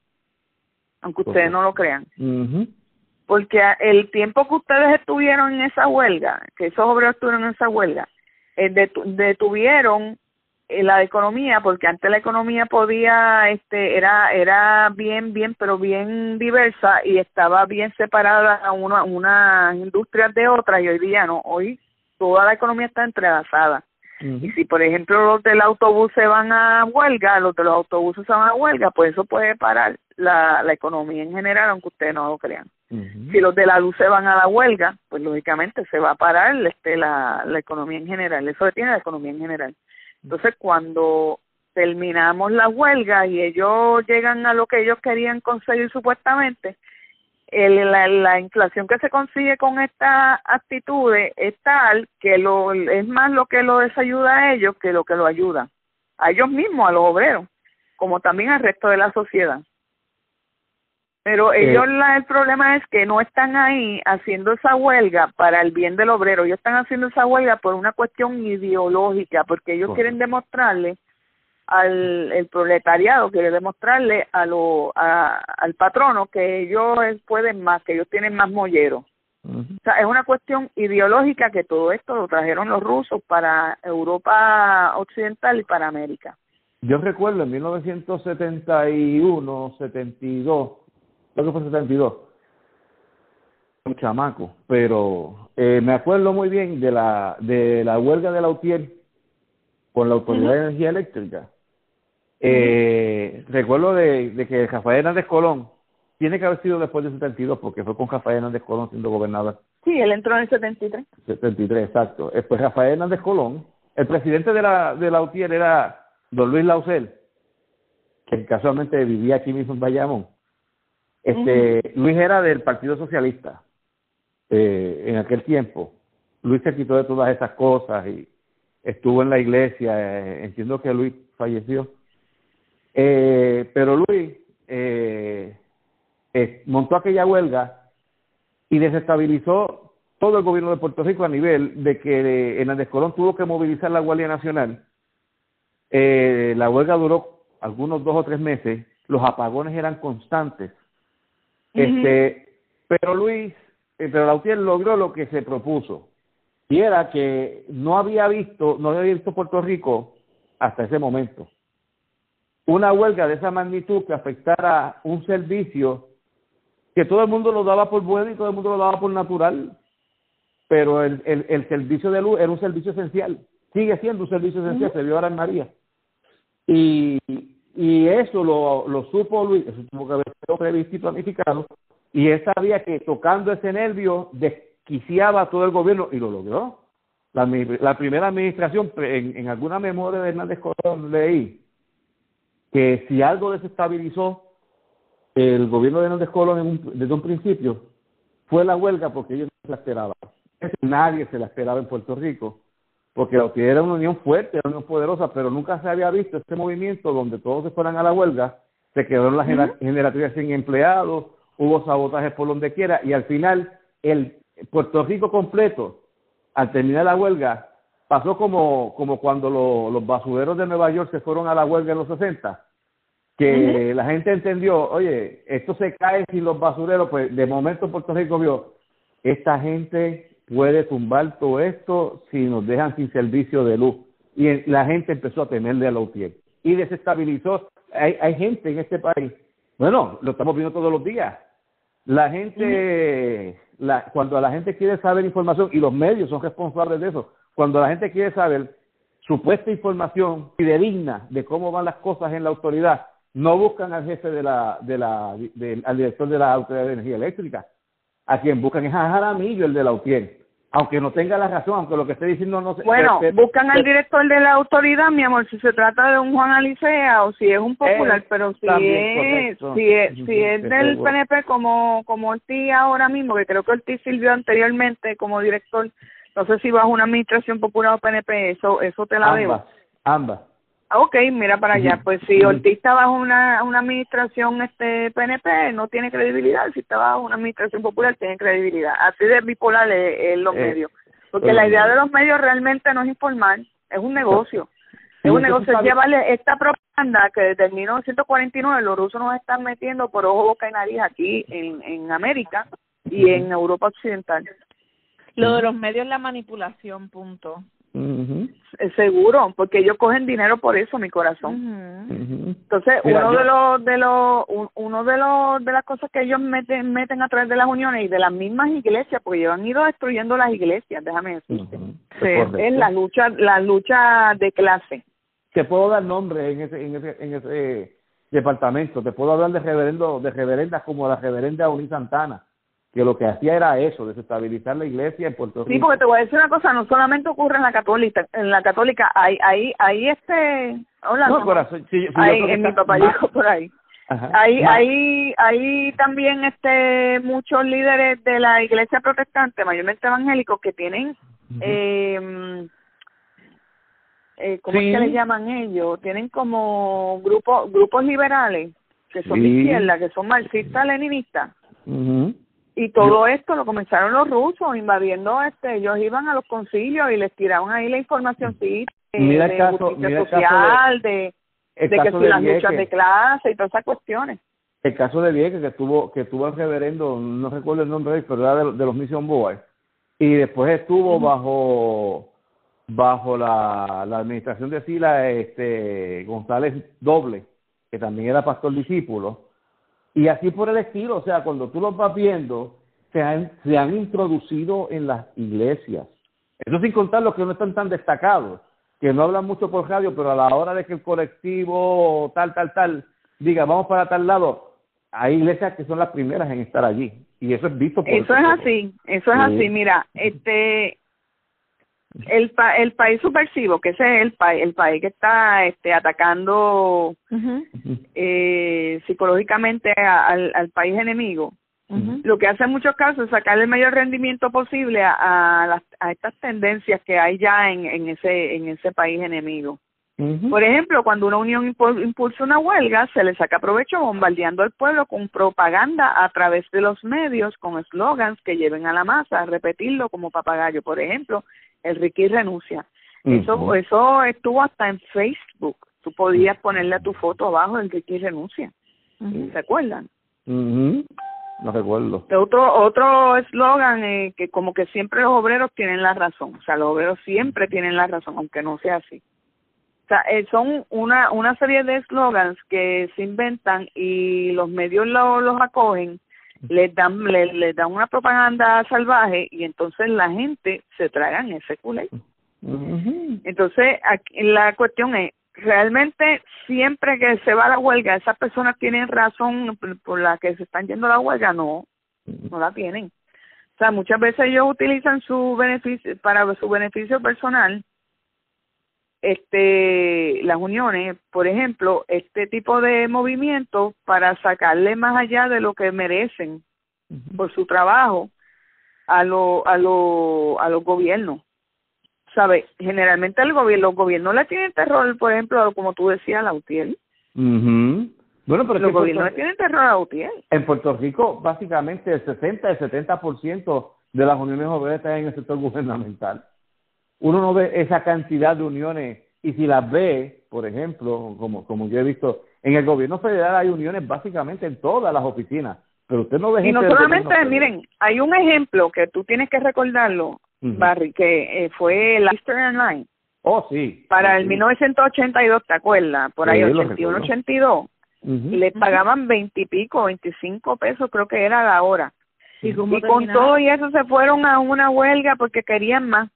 Speaker 2: aunque ustedes no lo crean. Porque el tiempo que ustedes estuvieron en esa huelga, que esos obreros estuvieron en esa huelga, eh, detuvieron eh, la economía porque antes la economía podía este era era bien bien pero bien diversa y estaba bien separada a una unas industrias de otras y hoy día no hoy toda la economía está entrelazada. Y si por ejemplo los del autobús se van a huelga los de los autobuses se van a huelga pues eso puede parar la, la economía en general aunque ustedes no lo crean si los de la luz se van a la huelga pues lógicamente se va a parar este la, economía en general. Eso detiene la economía en general. Entonces, cuando terminamos la huelga y ellos llegan a lo que ellos querían conseguir supuestamente, el, la, la, inflación que se consigue con estas actitudes es tal que lo, es más lo que lo desayuda a ellos que lo que lo ayuda a ellos mismos, a los obreros, como también al resto de la sociedad. Pero eh, ellos la, el problema es que no están ahí haciendo esa huelga para el bien del obrero, ellos están haciendo esa huelga por una cuestión ideológica, porque ellos quieren demostrarle al el proletariado, quiere demostrarle a lo, a, al patrono que ellos pueden más, que ellos tienen más mollero. O sea, es una cuestión ideológica que todo esto lo trajeron los rusos para Europa Occidental y para América.
Speaker 3: Yo recuerdo en 1971, 72, creo que fue 72, un chamaco, pero eh, me acuerdo muy bien de la de la huelga de la UTIER con la Autoridad de Energía Eléctrica. Eh, recuerdo de, de que Rafael Hernández Colón tiene que haber sido después del 72 porque fue con Rafael Hernández Colón siendo gobernador.
Speaker 2: Sí, él entró en el 73.
Speaker 3: 73, exacto. Después Rafael Hernández Colón, el presidente de la de la UTIER era don Luis Lausel, que casualmente vivía aquí mismo en Bayamón. Este, Luis era del Partido Socialista eh, en aquel tiempo. Luis se quitó de todas esas cosas y estuvo en la iglesia. Eh, entiendo que Luis falleció. Eh, pero Luis eh, montó aquella huelga y desestabilizó todo el gobierno de Puerto Rico a nivel de que Hernández Colón tuvo que movilizar la Guardia Nacional. Eh, la huelga duró algunos dos o tres meses, los apagones eran constantes. Este, pero Luis, eh, pero Lautier logró lo que se propuso y era que no había visto, no había visto Puerto Rico hasta ese momento. Una huelga de esa magnitud que afectara un servicio que todo el mundo lo daba por bueno y todo el mundo lo daba por natural, pero el, el, el servicio de luz era un servicio esencial, sigue siendo un servicio esencial, se vio ahora en María. Y, y eso lo, lo supo Luis, eso tuvo que haber sido previsto y planificado, y él sabía que tocando ese nervio desquiciaba todo el gobierno y lo logró. La, la primera administración, en, en alguna memoria de Hernández Colón leí, que si algo desestabilizó el gobierno de Hernández Colón en un, desde un principio fue la huelga porque ellos no se la esperaban. Nadie se la esperaba en Puerto Rico porque la era una unión fuerte, una unión poderosa, pero nunca se había visto este movimiento donde todos se fueran a la huelga, se quedaron las uh generatrices sin empleados, hubo sabotajes por donde quiera y al final el Puerto Rico completo, al terminar la huelga, pasó como, como cuando lo, los basureros de Nueva York se fueron a la huelga en los 60, que la gente entendió, oye, esto se cae sin los basureros, pues de momento Puerto Rico vio, esta gente puede tumbar todo esto si nos dejan sin servicio de luz. Y la gente empezó a temerle a los pies. Y desestabilizó. Hay, hay gente en este país, bueno, lo estamos viendo todos los días. La gente, la, cuando la gente quiere saber información, y los medios son responsables de eso, cuando la gente quiere saber supuesta información fidedigna de cómo van las cosas en la autoridad, no buscan al jefe de la, de la, de, al director de la Autoridad de Energía Eléctrica. A quien buscan es a Jaramillo, el de la UTIER. Aunque no tenga la razón, aunque lo que esté diciendo no se...
Speaker 2: Bueno, buscan al director de la autoridad, mi amor, si se trata de un Juan Alicea o si es un popular, eh, pero si es, si es, si es del PNP como, como Ortiz ahora mismo, que creo que Ortiz sirvió anteriormente como director, no sé si bajo una administración popular o PNP, eso, eso te la
Speaker 3: ambas,
Speaker 2: debo.
Speaker 3: Ambas.
Speaker 2: Ok, mira para allá. Pues si Ortiz está bajo una, una administración este PNP, no tiene credibilidad. Si está bajo una administración popular, tiene credibilidad. Así de bipolar es, los eh, medios. Porque la idea de los medios realmente no es informar, es un negocio. Es un negocio, es llevarle esta propaganda que desde 1949 los rusos nos están metiendo por ojo, boca y nariz aquí en, en América y en Europa Occidental.
Speaker 1: Lo de los medios es la manipulación, punto.
Speaker 2: Seguro, porque ellos cogen dinero por eso, mi corazón. Entonces, uno de los de los uno de los de las cosas que ellos meten meten a través de las uniones y de las mismas iglesias, porque ellos han ido destruyendo las iglesias, déjame decirte. es la lucha la lucha de clase.
Speaker 3: Te puedo dar nombre en ese en ese en ese departamento, te puedo hablar de reverendo de reverendas como la reverenda Uni Santana que lo que hacía era eso, desestabilizar la iglesia en Puerto Rico.
Speaker 2: Sí, porque te voy a decir una cosa, no solamente ocurre en la católica, en la católica, hay, hay, hay este, hola,
Speaker 3: no, corazón, sí,
Speaker 2: en mi papá dijo por ahí. hay, hay, hay también este muchos líderes de la iglesia protestante, mayormente evangélicos, que tienen, eh, eh, ¿cómo es que les llaman ellos? Tienen como grupos grupos liberales que son de izquierda, que son marxistas-leninistas y todo esto lo comenzaron los rusos invadiendo este ellos iban a los concilios y les tiraban ahí la información sí
Speaker 3: de, el caso,
Speaker 2: social de, de, que si las luchas de clase y todas esas cuestiones.
Speaker 3: El caso de Vieques que tuvo que tuvo el reverendo no recuerdo el nombre pero era de, los Mission Boys. Y después estuvo bajo bajo la, la administración de Sila este González Doble que también era pastor discípulo y así por el estilo, o sea, cuando tú los vas viendo, se han, se han introducido en las iglesias. Eso sin contar los que no están tan destacados, que no hablan mucho por radio, pero a la hora de que el colectivo tal, tal, tal, diga, vamos para tal lado, hay iglesias que son las primeras en estar allí. Y eso es visto por
Speaker 2: Eso es así, eso es así. Mira, este el pa el país subversivo que ese es el país el país que está este atacando eh, psicológicamente al, al país enemigo lo que hace en muchos casos es sacarle el mayor rendimiento posible a, a, las, a estas tendencias que hay ya en, en ese en ese país enemigo. Por ejemplo, cuando una unión impulsa una huelga, se le saca provecho bombardeando al pueblo con propaganda a través de los medios, con eslogans que lleven a la masa a repetirlo como papagayo. Por ejemplo, el Ricky renuncia. Eso eso estuvo hasta en Facebook. Tú podías ponerle a tu foto abajo el Ricky renuncia. ¿Se acuerdan?
Speaker 3: No recuerdo.
Speaker 2: Otro otro eslogan eh, que como que siempre los obreros tienen la razón. O sea, los obreros siempre tienen la razón, aunque no sea así. O sea, eh, son una, una serie de eslogans que se inventan y los medios lo, los acogen, les dan, les, dan una propaganda salvaje y entonces la gente se tragan ese culé. Entonces, aquí, la cuestión es, realmente siempre que se va a la huelga, esas personas tienen razón por la que se están yendo a la huelga, no, no la tienen. O sea, muchas veces ellos utilizan su beneficio, para su beneficio personal, este las uniones, por ejemplo, este tipo de movimientos para sacarle más allá de lo que merecen por su trabajo a lo a lo a los gobiernos. ¿Sabe? Generalmente el gobierno los gobiernos le tienen terror, por ejemplo, como tú decías, la UTIEL.
Speaker 3: Bueno, pero
Speaker 2: los gobiernos le tienen terror a la UTIEL.
Speaker 3: En Puerto Rico, básicamente el 60 el 70% de las uniones obreras están en el sector gubernamental uno no ve esa cantidad de uniones y si las ve, por ejemplo, como, como yo he visto, en el gobierno federal hay uniones básicamente en todas las oficinas, pero usted no ve
Speaker 2: Y no solamente, miren, hay un ejemplo que tú tienes que recordarlo, Barry, que eh, fue la Eastern Line.
Speaker 3: Oh, sí.
Speaker 2: Para el 1982, ¿te acuerdas? Por ahí, 81, 82. Le pagaban veintipico, veinticinco pesos, creo que era la hora. Y, con todo y eso se fueron a una huelga porque querían más.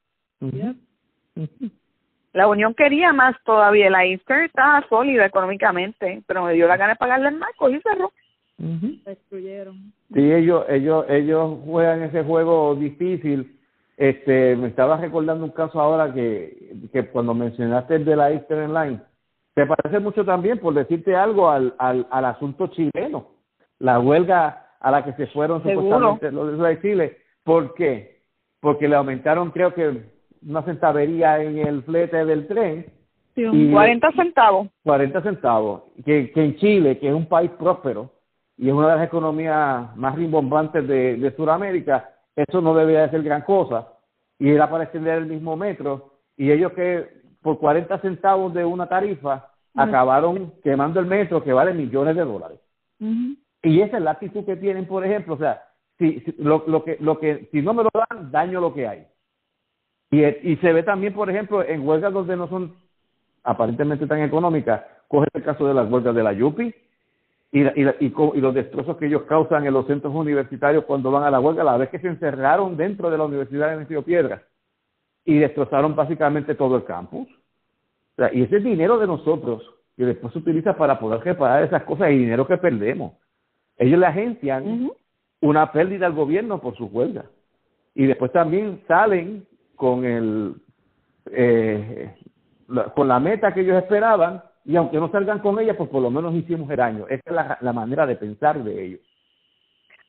Speaker 2: La Unión quería más todavía. La Eastern estaba sólida económicamente, pero me dio la gana de pagarle más, y cerró.
Speaker 1: Destruyeron.
Speaker 3: Sí, ellos, ellos, ellos juegan ese juego difícil. Este, me estaba recordando un caso ahora que, que cuando mencionaste el de la Eastern Line, te parece mucho también, por decirte algo, al, al, al asunto chileno. La huelga a la que se fueron supuestamente los de Chile. ¿Por qué? Porque le aumentaron, creo que una centavería en el flete del tren.
Speaker 2: Sí, y 40 centavos.
Speaker 3: 40 centavos. Que, que en Chile, que es un país próspero y es una de las economías más rimbombantes de, de Sudamérica, eso no debería de ser gran cosa. Y era para extender el mismo metro. Y ellos que por 40 centavos de una tarifa acabaron quemando el metro que vale millones de dólares. Y esa es la actitud que tienen, por ejemplo. O sea, si, si lo, lo, que, lo que, si no me lo dan, daño lo que hay. Y, y se ve también, por ejemplo, en huelgas donde no son aparentemente tan económicas, coge el caso de las huelgas de la Yupi y, y, y, los destrozos que ellos causan en los centros universitarios cuando van a la huelga, la vez que se encerraron dentro de la Universidad de Río Piedras y destrozaron básicamente todo el campus. O sea, y ese dinero de nosotros que después se utiliza para poder reparar esas cosas y dinero que perdemos. Ellos le agencian una pérdida al gobierno por su huelga. Y después también salen con el eh, con la meta que ellos esperaban y aunque no salgan con ella, pues por lo menos hicimos el año. Esa es la, la manera de pensar de ellos.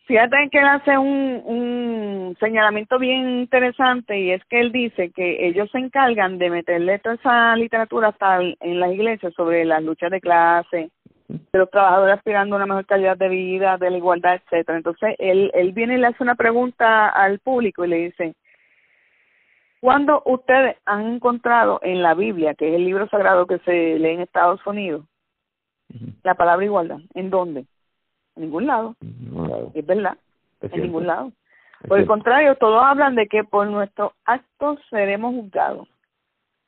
Speaker 2: Fíjate que él hace un, un señalamiento bien interesante y es que él dice que ellos se encargan de meterle toda esa literatura hasta en las iglesias sobre las luchas de clase, de los trabajadores aspirando a una mejor calidad de vida, de la igualdad, etcétera. Entonces él él viene y le hace una pregunta al público y le dice, cuando ustedes han encontrado en la Biblia, que es el libro sagrado que se lee en Estados Unidos, la palabra igualdad? ¿En dónde? En ningún lado. Es verdad. en ningún lado. por el contrario, todos hablan de que por nuestros actos seremos juzgados.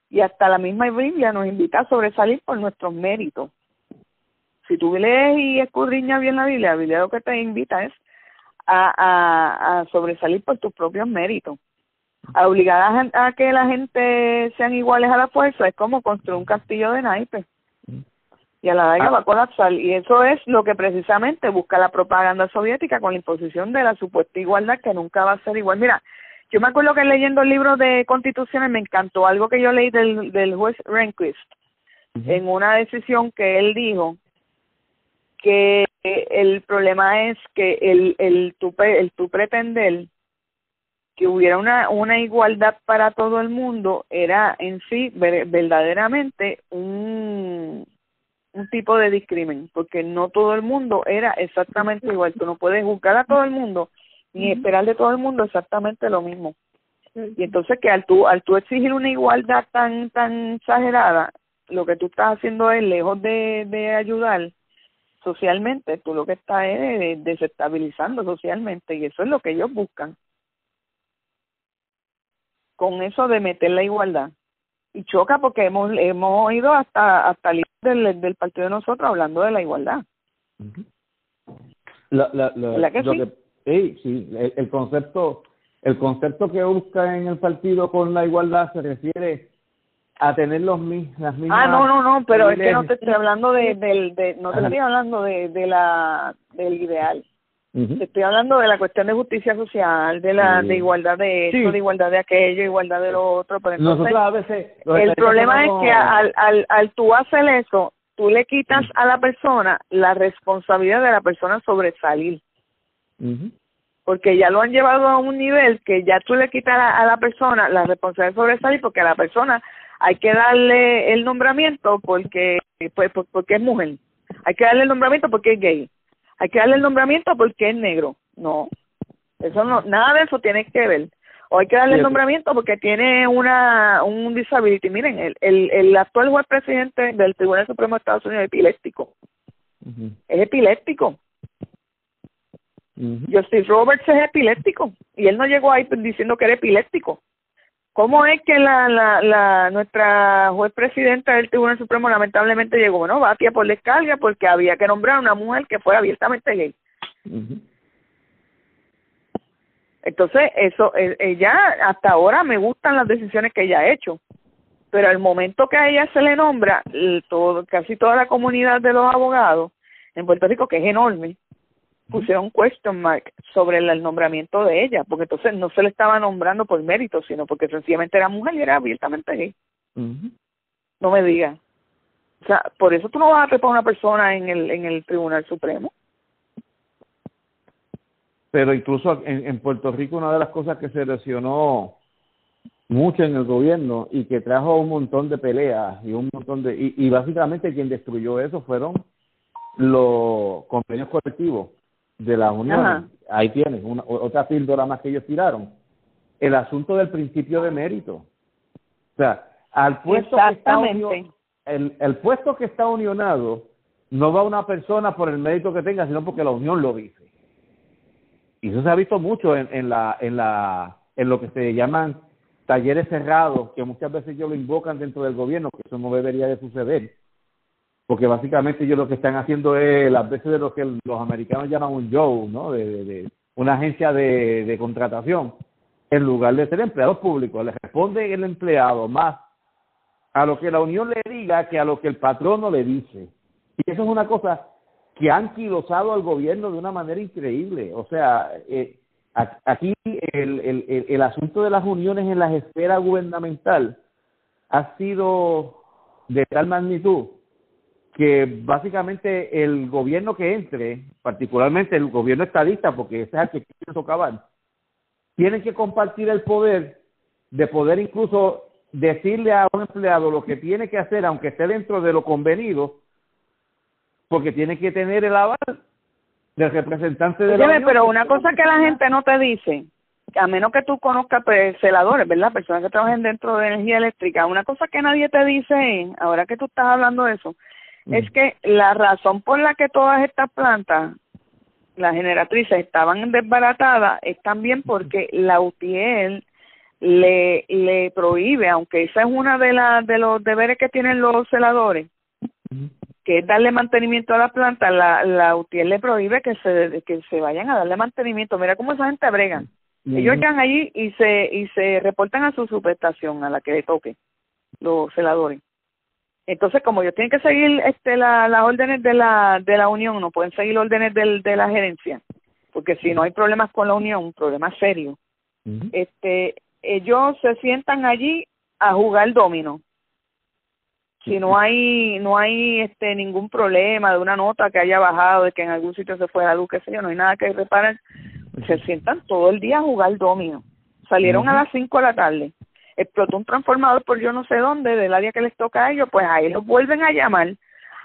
Speaker 2: Y hasta la misma Biblia nos invita a sobresalir por nuestros méritos. Si tú lees y escudriñas bien la Biblia, la Biblia lo que te invita es a, a, a sobresalir por tus propios méritos. A obligar a, que la gente sean iguales a la fuerza es como construir un castillo de naipes y a la larga va a colapsar. Y eso es lo que precisamente busca la propaganda soviética con la imposición de la supuesta igualdad que nunca va a ser igual. Mira, yo me acuerdo que leyendo el libro de constituciones me encantó algo que yo leí del, del juez Rehnquist en una decisión que él dijo que el problema es que el, el, tu, el tu pretender que hubiera una, una igualdad para todo el mundo era en sí verdaderamente un, un tipo de discrimen, porque no todo el mundo era exactamente igual. Tú no puedes juzgar a todo el mundo ni esperar de todo el mundo exactamente lo mismo. Y entonces que al tú, al tú exigir una igualdad tan, tan exagerada, lo que tú estás haciendo es, lejos de, de ayudar socialmente, tú lo que estás es desestabilizando socialmente y eso es lo que ellos buscan. Con eso de meter la igualdad. Y choca porque hemos, hemos ido hasta, hasta el del, del partido de nosotros hablando de la igualdad.
Speaker 3: La, la, lo que, sí, el, concepto el concepto que busca en el partido con la igualdad se refiere a tener los las mismas
Speaker 2: ah no no no pero es que no te estoy hablando de, del de, no te estoy hablando de, de la del ideal estoy hablando de la cuestión de justicia social de la de igualdad de esto de igualdad de aquello igualdad de lo otro pero
Speaker 3: entonces a veces
Speaker 2: el problema es que al al al tú hacer eso tú le quitas a la persona la responsabilidad de la persona sobresalir. Porque ya lo han llevado a un nivel que ya tú le quitas a, la persona la responsabilidad de sobresalir porque a la persona hay que darle el nombramiento porque pues porque es mujer. Hay que darle el nombramiento porque es gay hay que darle el nombramiento porque es negro. No. Eso no nada de eso tiene que ver. O hay que darle el nombramiento porque tiene una un disability. Miren el el, el actual juez presidente del Tribunal Supremo de Estados Unidos es epiléptico. Es epiléptico. Justice Roberts es epiléptico. Y él no llegó ahí diciendo que era epiléptico. ¿Cómo es que la, la, la nuestra juez presidenta del Tribunal Supremo lamentablemente llegó, bueno, batía por descarga porque había que nombrar a una mujer que fuera abiertamente gay? Entonces, eso, e, ella, hasta ahora me gustan las decisiones que ella ha hecho, pero al momento que a ella se le nombra, todo, casi toda la comunidad de los abogados en Puerto Rico, que es enorme, pusieron question mark sobre el, nombramiento de ella, porque entonces no se le estaba nombrando por mérito, sino porque sencillamente era mujer y era abiertamente gay. No me digas. O sea, por eso tú no vas a trepar a una persona en el, en el Tribunal Supremo.
Speaker 3: Pero incluso en, en Puerto Rico una de las cosas que se lesionó mucho en el gobierno y que trajo un montón de peleas y un montón de y, y básicamente quien destruyó eso fueron los convenios colectivos de la Unión. Ahí tienes una, otra píldora más que ellos tiraron. El asunto del principio de mérito. O sea, al puesto que está el, el puesto que está unionado no va una persona por el mérito que tenga, sino porque la unión lo dice. Y eso se ha visto mucho en, en la en la en lo que se llaman talleres cerrados, que muchas veces ellos lo invocan dentro del gobierno, que eso no debería de suceder porque básicamente ellos lo que están haciendo es las veces de lo que los americanos llaman un job, ¿no? De, una agencia de, de, contratación, en lugar de ser empleados públicos. Le responde el empleado más a lo que la unión le diga que a lo que el patrono le dice. Y eso es una cosa que han quilosado al gobierno de una manera increíble. O sea, eh, aquí el, el, el asunto de las uniones en la esfera gubernamental ha sido de tal magnitud que básicamente el gobierno que entre, particularmente el gobierno estadista, porque ese es el que quiere socavar, tiene que compartir el poder de poder incluso decirle a un empleado lo que tiene que hacer, aunque esté dentro de lo convenido, porque tiene que tener el aval del representante de la
Speaker 2: Pero una cosa que la gente no te dice, a menos que tú conozcas pues, celadores, ¿verdad? Personas que trabajen dentro de energía eléctrica, una cosa que nadie te dice, ahora que tú estás hablando de eso, es que la razón por la que todas estas plantas, las generatrices, estaban desbaratadas es también porque la UTIEL le, le prohíbe, aunque esa es una de, las de los deberes que tienen los celadores, que es darle mantenimiento a la planta, la, la UTIER le prohíbe que se, que se vayan a darle mantenimiento. Mira cómo esa gente bregan. Ellos llegan allí y se, y se reportan a su subestación, a la que le toque, los celadores. Entonces, como ellos tienen que seguir este, la, las órdenes de la, de la unión, no pueden seguir órdenes del, de la gerencia, porque si no hay problemas con la unión, problemas serios, este, ellos se sientan allí a jugar domino. Si no hay no hay este ningún problema de una nota que haya bajado de que en algún sitio se fue la luz qué sé yo no hay nada que reparen se sientan todo el día a jugar domino. Salieron a las cinco de la tarde explotó un transformador por yo no sé dónde del área que les toca a ellos pues ahí los vuelven a llamar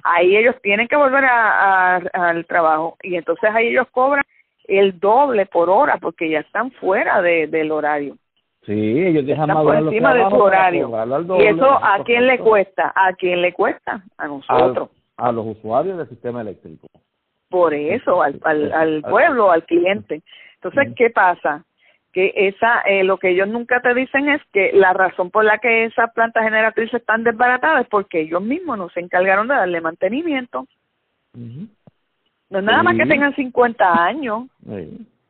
Speaker 2: ahí ellos tienen que volver a, al trabajo y entonces ahí ellos cobran el doble por hora porque ya están fuera de, del horario
Speaker 3: Sí, ellos dejan
Speaker 2: Están por encima de su horario. Y eso, ¿a quién le cuesta? ¿A quién le cuesta? A nosotros.
Speaker 3: a los usuarios del sistema eléctrico.
Speaker 2: Por eso, al, al, al pueblo, al cliente. Entonces, ¿qué pasa? Que esa, eh, lo que ellos nunca te dicen es que la razón por la que esas plantas generatrices están desbaratadas es porque ellos mismos no se encargaron de darle mantenimiento. No es nada más que tengan 50 años.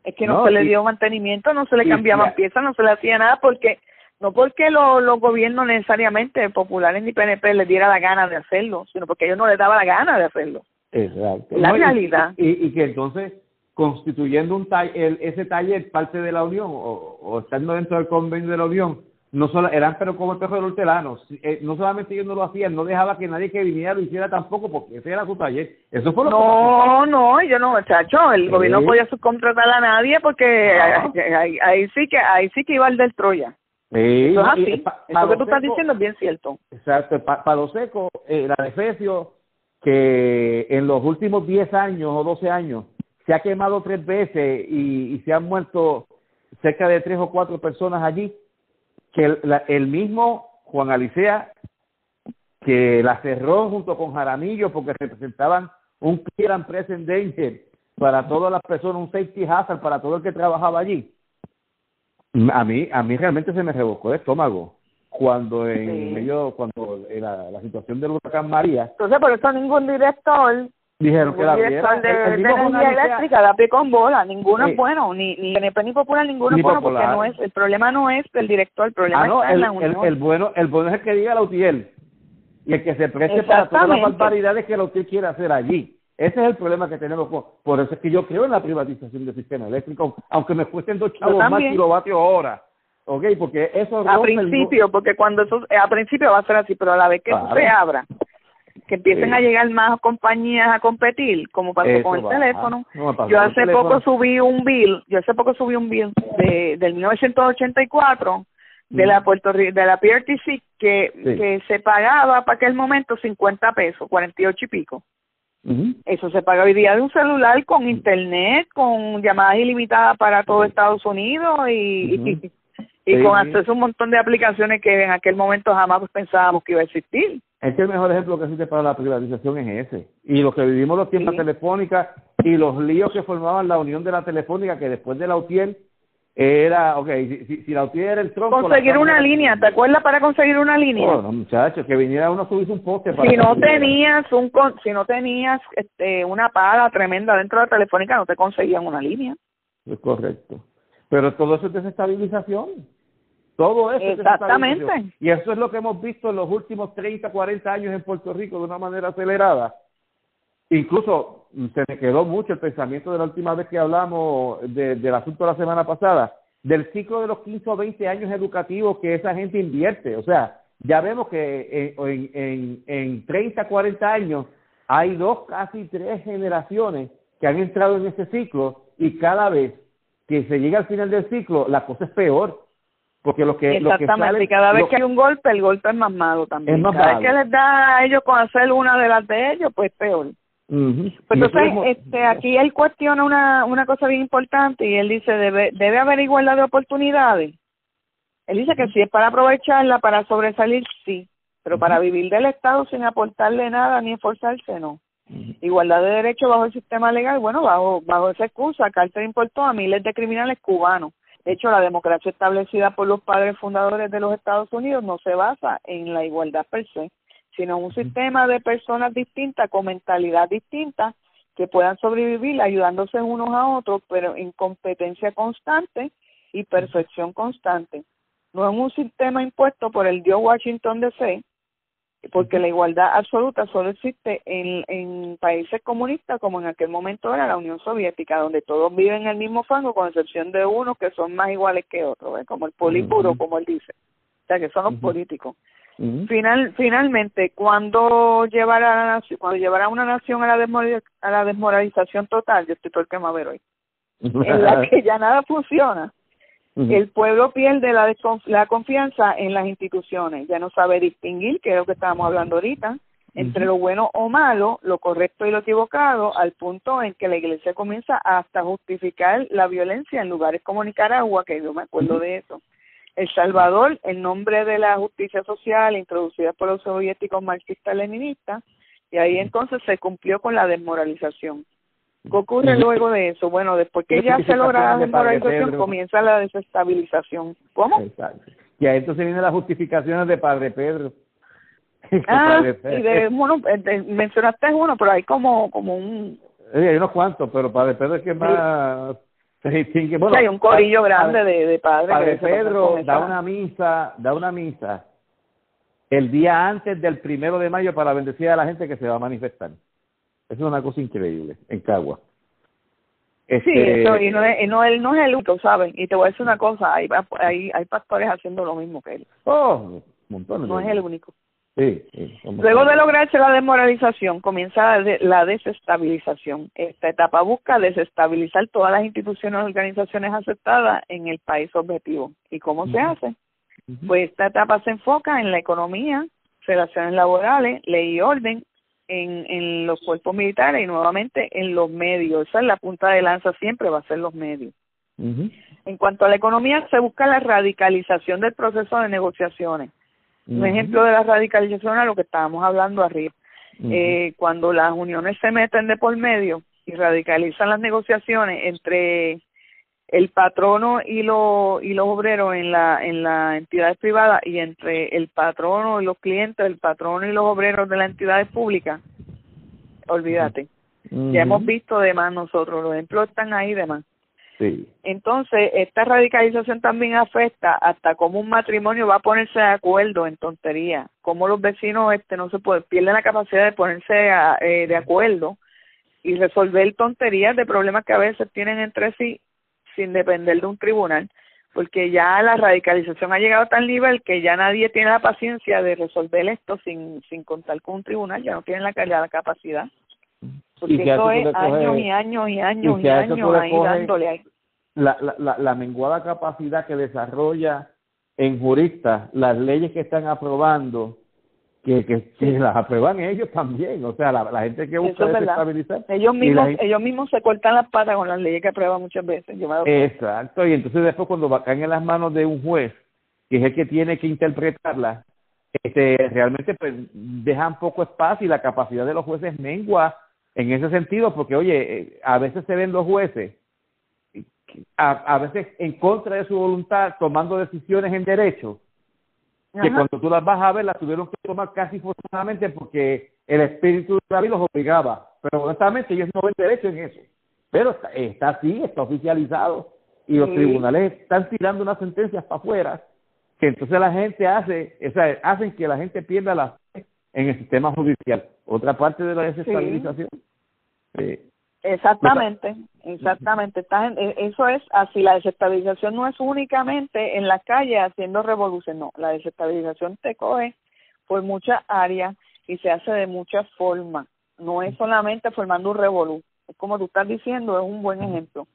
Speaker 2: Es que no, se le dio mantenimiento, no se le cambiaban piezas, no se le hacía nada porque no porque los gobiernos necesariamente populares ni PNP les diera la gana de hacerlo, sino porque ellos no les daba la gana de hacerlo.
Speaker 3: Exacto.
Speaker 2: La realidad.
Speaker 3: Y, que entonces, constituyendo un taller, ese taller parte de la Unión o, o estando dentro del convenio de la Unión, no solo eran pero como el perro de los hortelanos eh, no solamente ellos no lo hacían no dejaba que nadie que viniera lo hiciera tampoco porque ese era su taller eso fue lo
Speaker 2: no no yo no muchacho el gobierno no podía subcontratar a nadie porque ahí, ahí, sí que ahí sí que iba el del Troya.
Speaker 3: Sí,
Speaker 2: eso es así eso que tú estás diciendo es bien cierto.
Speaker 3: Exacto para lo seco eh, la defesio que en los últimos 10 años o 12 años se ha quemado tres veces y, y se han muerto cerca de tres o cuatro personas allí que el, el mismo Juan Alicea, que la cerró junto con Jaramillo porque representaban un clear and present danger para todas las personas, un safety hazard para todo el que trabajaba allí. A mí, a mí realmente se me revocó el estómago cuando en medio, cuando la, la situación del huracán María.
Speaker 2: Entonces, por eso ningún director
Speaker 3: Dijeron que la
Speaker 2: director de, de, energía eléctrica la pie con bola, ninguno es bueno, ni ni PNP ni Popular, ninguno es bueno porque no es, el problema no es el director, el problema
Speaker 3: ah, no,
Speaker 2: está
Speaker 3: el,
Speaker 2: en la unión.
Speaker 3: El, el, bueno, el bueno es el que diga la UTIEL y el que se preste para todas las barbaridades que la UTIEL quiere hacer allí. Ese es el problema que tenemos. Por eso es que yo creo en la privatización del sistema eléctrico, aunque me cuesten dos chavos más kilovatios hora. ¿Ok? Porque eso...
Speaker 2: A principio, porque cuando eso... A principio va a ser así, pero a la vez que eso se abra que empiecen a llegar más compañías a competir, como pasó con el teléfono. yo hace poco subí un bill, yo hace poco subí un bill de del 1984 de la Puerto de la PRTC que que se pagaba para aquel momento 50 pesos, 48 y pico. Eso se paga hoy día de un celular con internet, con llamadas ilimitadas para todo Estados Unidos y, [laughs] y, con acceso a un montón de aplicaciones que en aquel momento jamás pensábamos que iba a existir.
Speaker 3: Es que el mejor ejemplo que existe para la privatización es ese. Y lo que vivimos los tiempos telefónicas y los líos que formaban la unión de la telefónica, que después de la UTIEL era, ok, si, si, la UTIEL era el tronco...
Speaker 2: Conseguir una línea, ¿te acuerdas para conseguir una línea?
Speaker 3: Oh, no, muchachos, que viniera uno a subirse un poste
Speaker 2: para... Si no tenías un si no tenías este, una paga tremenda dentro de la telefónica, no te conseguían una línea.
Speaker 3: Es correcto. Pero todo eso es desestabilización. Todo eso.
Speaker 2: Exactamente.
Speaker 3: y eso es lo que hemos visto en los últimos 30, 40 años en Puerto Rico de una manera acelerada. Incluso mm, se me quedó mucho el pensamiento de la última vez que hablamos del asunto de la semana pasada, del ciclo de los 15 o 20 años educativos que esa gente invierte. O sea, ya vemos que en, en, en 30, 40 años hay dos, casi tres generaciones que han entrado en ese ciclo y cada vez que se llega al final del ciclo, la cosa es peor porque lo que
Speaker 2: exactamente
Speaker 3: lo
Speaker 2: que cada vez que hay un golpe el golpe es más malo también. Cada vez que les da a ellos con hacer una de las de ellos pues peor. Pues entonces este aquí él cuestiona una una cosa bien importante y él dice debe debe haber igualdad de oportunidades él dice que si es para aprovecharla para sobresalir sí pero para vivir del estado sin aportarle nada ni esforzarse no. Igualdad de derechos bajo el sistema legal bueno bajo bajo esa excusa Carter importó a miles de criminales cubanos de hecho, la democracia establecida por los padres fundadores de los Estados Unidos no se basa en la igualdad per se, sino un sistema de personas distintas con mentalidad distinta que puedan sobrevivir ayudándose unos a otros, pero en competencia constante y perfección constante. No es un sistema impuesto por el Dios Washington DC, porque la igualdad absoluta solo existe en, en países comunistas como en aquel momento era la Unión Soviética, donde todos viven en el mismo fango con excepción de unos que son más iguales que otros, como el polipuro, como él dice. O sea, que son los políticos. Final, finalmente, cuando llevará, cuando llevará una nación a la, a la desmoralización total, yo estoy todo el ver hoy, en la [laughs] que ya nada funciona, el pueblo pierde la, la confianza en las instituciones, ya no sabe distinguir, que es lo que estábamos hablando ahorita, entre lo bueno o malo, lo correcto y lo equivocado, al punto en que la iglesia comienza hasta justificar la violencia en lugares como Nicaragua, que yo me acuerdo de eso. El Salvador, en nombre de la justicia social introducida por los soviéticos marxistas-leninistas, y ahí entonces se cumplió con la desmoralización. ¿Qué ocurre luego de eso? Bueno, después que ya se logra la desmoralización, comienza la desestabilización. ¿Cómo?
Speaker 3: Exacto. Y ahí entonces vienen las justificaciones de Padre Pedro. [laughs]
Speaker 2: Ah, y de, bueno, mencionaste uno, pero hay como, como un...
Speaker 3: hay unos cuantos, pero Padre Pedro es que más [laughs] se distingue. Bueno,
Speaker 2: hay un corillo grande de, de padres.
Speaker 3: Padre Pedro da una misa, da una misa el día antes del primero de mayo para bendecir a la gente que se va a manifestar. Eso es una cosa increíble en Cagua.
Speaker 2: Este, sí, eso, y no es, no, él no es el único, ¿saben? Y te voy a decir una cosa, hay, hay, hay pastores haciendo lo mismo que él.
Speaker 3: Oh, montones.
Speaker 2: No es el único.
Speaker 3: Sí,
Speaker 2: Luego de lograrse la desmoralización, comienza la, desestabilización. Esta etapa busca desestabilizar todas las instituciones y organizaciones aceptadas en el país objetivo. ¿Y cómo se hace? Pues esta etapa se enfoca en la economía, relaciones laborales, ley y orden, en, en los cuerpos militares y nuevamente en los medios. Esa es la punta de lanza siempre, va a ser los medios. En cuanto a la economía, se busca la radicalización del proceso de negociaciones. Un ejemplo de la radicalización a lo que estábamos hablando arriba. eh, cuando las uniones se meten de por medio y radicalizan las negociaciones entre el patrono y, lo, y los obreros en la en las entidades privadas y entre el patrono y los clientes, el patrono y los obreros de las entidades públicas, olvídate. Ya hemos visto de más nosotros, los ejemplos están ahí de más.
Speaker 3: Sí.
Speaker 2: Entonces, esta radicalización también afecta hasta cómo un matrimonio va a ponerse de acuerdo en tontería, cómo los vecinos este no se pueden pierden la capacidad de ponerse eh, de acuerdo y resolver tonterías de problemas que a veces tienen entre sí sin depender de un tribunal, porque ya la radicalización ha llegado a tal nivel que ya nadie tiene la paciencia de resolver esto sin, sin contar con un tribunal, ya no tienen la, la capacidad. Porque eso es años y años y años y, años ahí dándole ahí.
Speaker 3: La, la, la, menguada capacidad que desarrolla en juristas las leyes que están aprobando que, que, las aprueban ellos también, o sea, la, gente que busca desestabilizar.
Speaker 2: Ellos mismos, ellos mismos se cortan las patas con las leyes que aprueban muchas veces.
Speaker 3: Exacto, y entonces después cuando caen en las manos de un juez, que es el que tiene que interpretarla, este, realmente pues dejan poco espacio y la capacidad de los jueces mengua en ese sentido, porque oye, eh, a veces se ven los jueces a, a veces en contra de su voluntad tomando decisiones en derecho que cuando tú las vas a ver las tuvieron que tomar casi forzadamente porque el espíritu de la los obligaba. Pero honestamente ellos no ven derecho en eso. Pero está, está así, está oficializado y los tribunales están tirando unas sentencias para afuera que entonces la gente hace, o sea, hacen que la gente pierda la fe en el sistema judicial. Otra parte de la desestabilización.
Speaker 2: Sí. Exactamente, exactamente. E, eso es así. La desestabilización no es únicamente en la calle haciendo revolución, no. La desestabilización te coge por muchas áreas y se hace de muchas formas. No es solamente formando un revolú. Es como tú estás diciendo, es un buen ejemplo.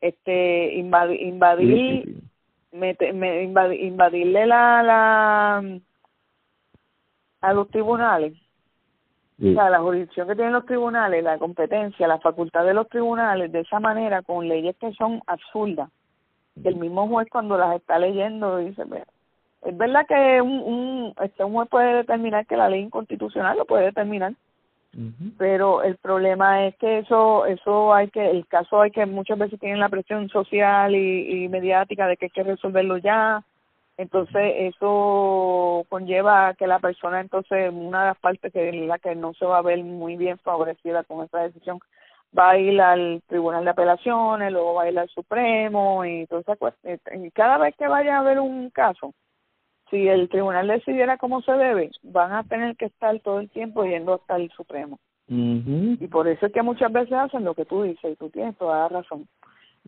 Speaker 2: Este, invadir, invadir, invadirle la, la a los tribunales o sea, la jurisdicción que tienen los tribunales, la competencia, la facultad de los tribunales, de esa manera, con leyes que son absurdas, que el mismo juez cuando las está leyendo dice, es verdad que un, un, este, un juez puede determinar que la ley inconstitucional lo puede determinar, pero el problema es que eso, eso hay que, el caso hay que muchas veces tienen la presión social y, y mediática de que hay que resolverlo ya, entonces eso conlleva que la persona entonces una de las partes que la que no se va a ver muy bien favorecida con esta decisión va a ir al tribunal de apelaciones luego va a ir al supremo y entonces y cada vez que vaya a haber un caso si el tribunal decidiera cómo se debe van a tener que estar todo el tiempo yendo hasta el supremo. Y por eso es que muchas veces hacen lo que tú dices y tú tienes toda la razón.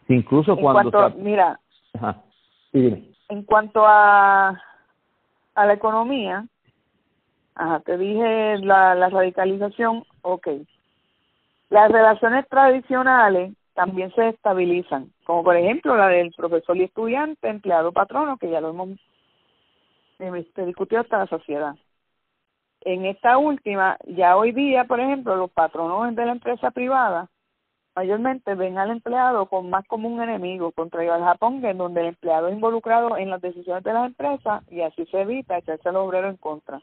Speaker 3: Incluso
Speaker 2: cuando mira en cuanto a a la economía ajá te dije la, la radicalización okay las relaciones tradicionales también se estabilizan como por ejemplo la del profesor y estudiante empleado patrono que ya lo hemos este, discutido hasta la sociedad. En esta última, ya hoy día, por ejemplo, los patronos de la empresa privada mayormente ven al empleado con más como un enemigo, contrario al Japón, en donde el empleado es involucrado en las decisiones de las empresas y así se evita echarse al obrero en contra.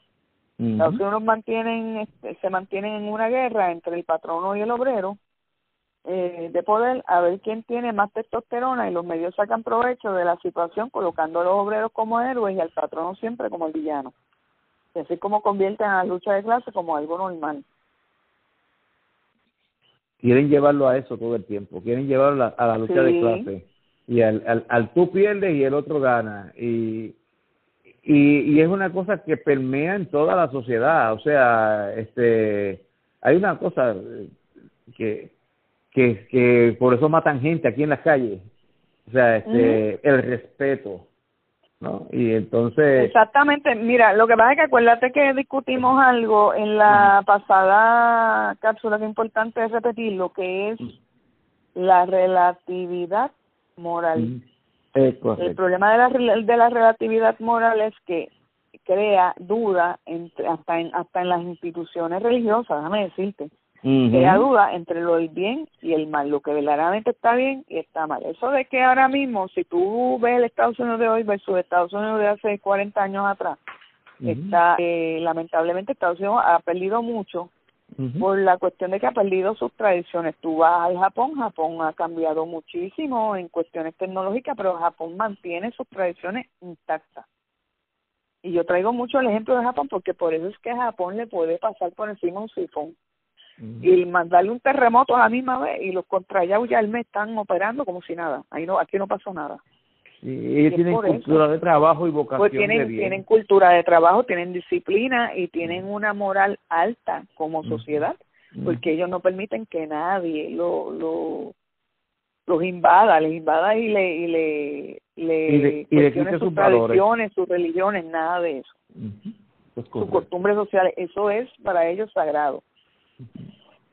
Speaker 2: Los unos mantienen, este, se mantienen en una guerra entre el patrono y el obrero eh, de poder a ver quién tiene más testosterona y los medios sacan provecho de la situación colocando a los obreros como héroes y al patrono siempre como el villano. Y así como convierten a la lucha de clase como algo normal.
Speaker 3: Quieren llevarlo a eso todo el tiempo, quieren llevarlo a la, lucha de clase. Y al, al, al tú pierdes y el otro gana. Y, y, y es una cosa que permea en toda la sociedad. O sea, este hay una cosa que, que, que por eso matan gente aquí en las calles. O sea, este, el respeto ¿no? Y entonces...
Speaker 2: Exactamente, mira, lo que pasa es que acuérdate que discutimos algo en la pasada cápsula, que es importante repetir, lo que es la relatividad moral. el problema de la, de la relatividad moral es que crea duda entre, hasta en hasta en las instituciones religiosas, déjame decirte que duda entre lo del bien y el mal, lo que verdaderamente está bien y está mal. Eso de que ahora mismo, si tú ves el Estados Unidos de hoy versus Estados Unidos de hace 40 años atrás, está eh, lamentablemente Estados Unidos ha perdido mucho por la cuestión de que ha perdido sus tradiciones. Tú vas al Japón, Japón ha cambiado muchísimo en cuestiones tecnológicas, pero Japón mantiene sus tradiciones intactas. Y yo traigo mucho el ejemplo de Japón porque por eso es que a Japón le puede pasar por encima un sifón y mandarle un terremoto a la misma vez y los contra ya me están operando como si nada. Ahí no, aquí no pasó nada.
Speaker 3: y ellos tienen cultura de trabajo y vocación
Speaker 2: pues tienen, tienen cultura de trabajo, tienen disciplina y tienen una moral alta como sociedad, porque ellos no permiten que nadie lo, lo los invada, les invada y le y le le,
Speaker 3: y sus, sus
Speaker 2: tradiciones, sus religiones, nada de eso. Sus costumbres sociales, eso es para ellos sagrado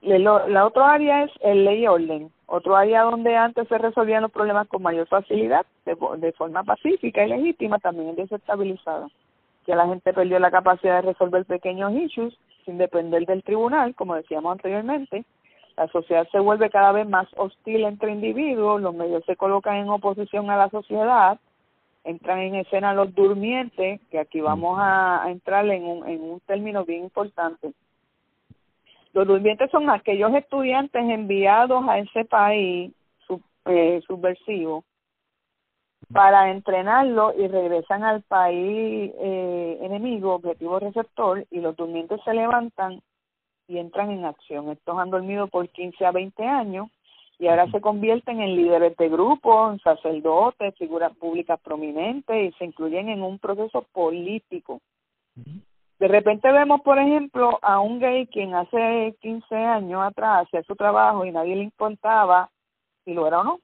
Speaker 2: la otra área es el ley y orden, otro área donde antes se resolvían los problemas con mayor facilidad, de, forma pacífica y legítima, también es desestabilizada. Ya la gente perdió la capacidad de resolver pequeños issues sin depender del tribunal, como decíamos anteriormente. La sociedad se vuelve cada vez más hostil entre individuos, los medios se colocan en oposición a la sociedad, entran en escena los durmientes, que aquí vamos a, entrar en un, en un término bien importante los durmientes son aquellos estudiantes enviados a ese país eh, subversivo para entrenarlo y regresan al país eh, enemigo, objetivo receptor, y los durmientes se levantan y entran en acción. Estos han dormido por 15 a 20 años y ahora se convierten en líderes de grupo, en sacerdotes, figuras públicas prominentes y se incluyen en un proceso político. De repente vemos, por ejemplo, a un gay quien hace 15 años atrás hacía su trabajo y nadie le importaba si lo era o no.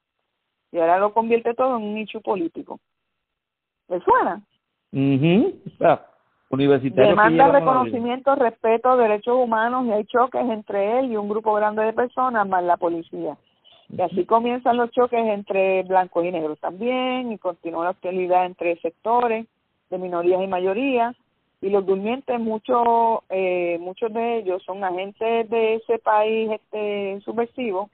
Speaker 2: Y ahora lo convierte todo en un nicho político. ¿Le suena?
Speaker 3: Universitario
Speaker 2: Demanda reconocimiento, respeto, derechos humanos y hay choques entre él y un grupo grande de personas más la policía. Y así comienzan los choques entre blancos y negros también y continúa la hostilidad entre sectores de minorías y mayorías y los durmientes muchos eh, muchos de ellos son agentes de ese país este subversivo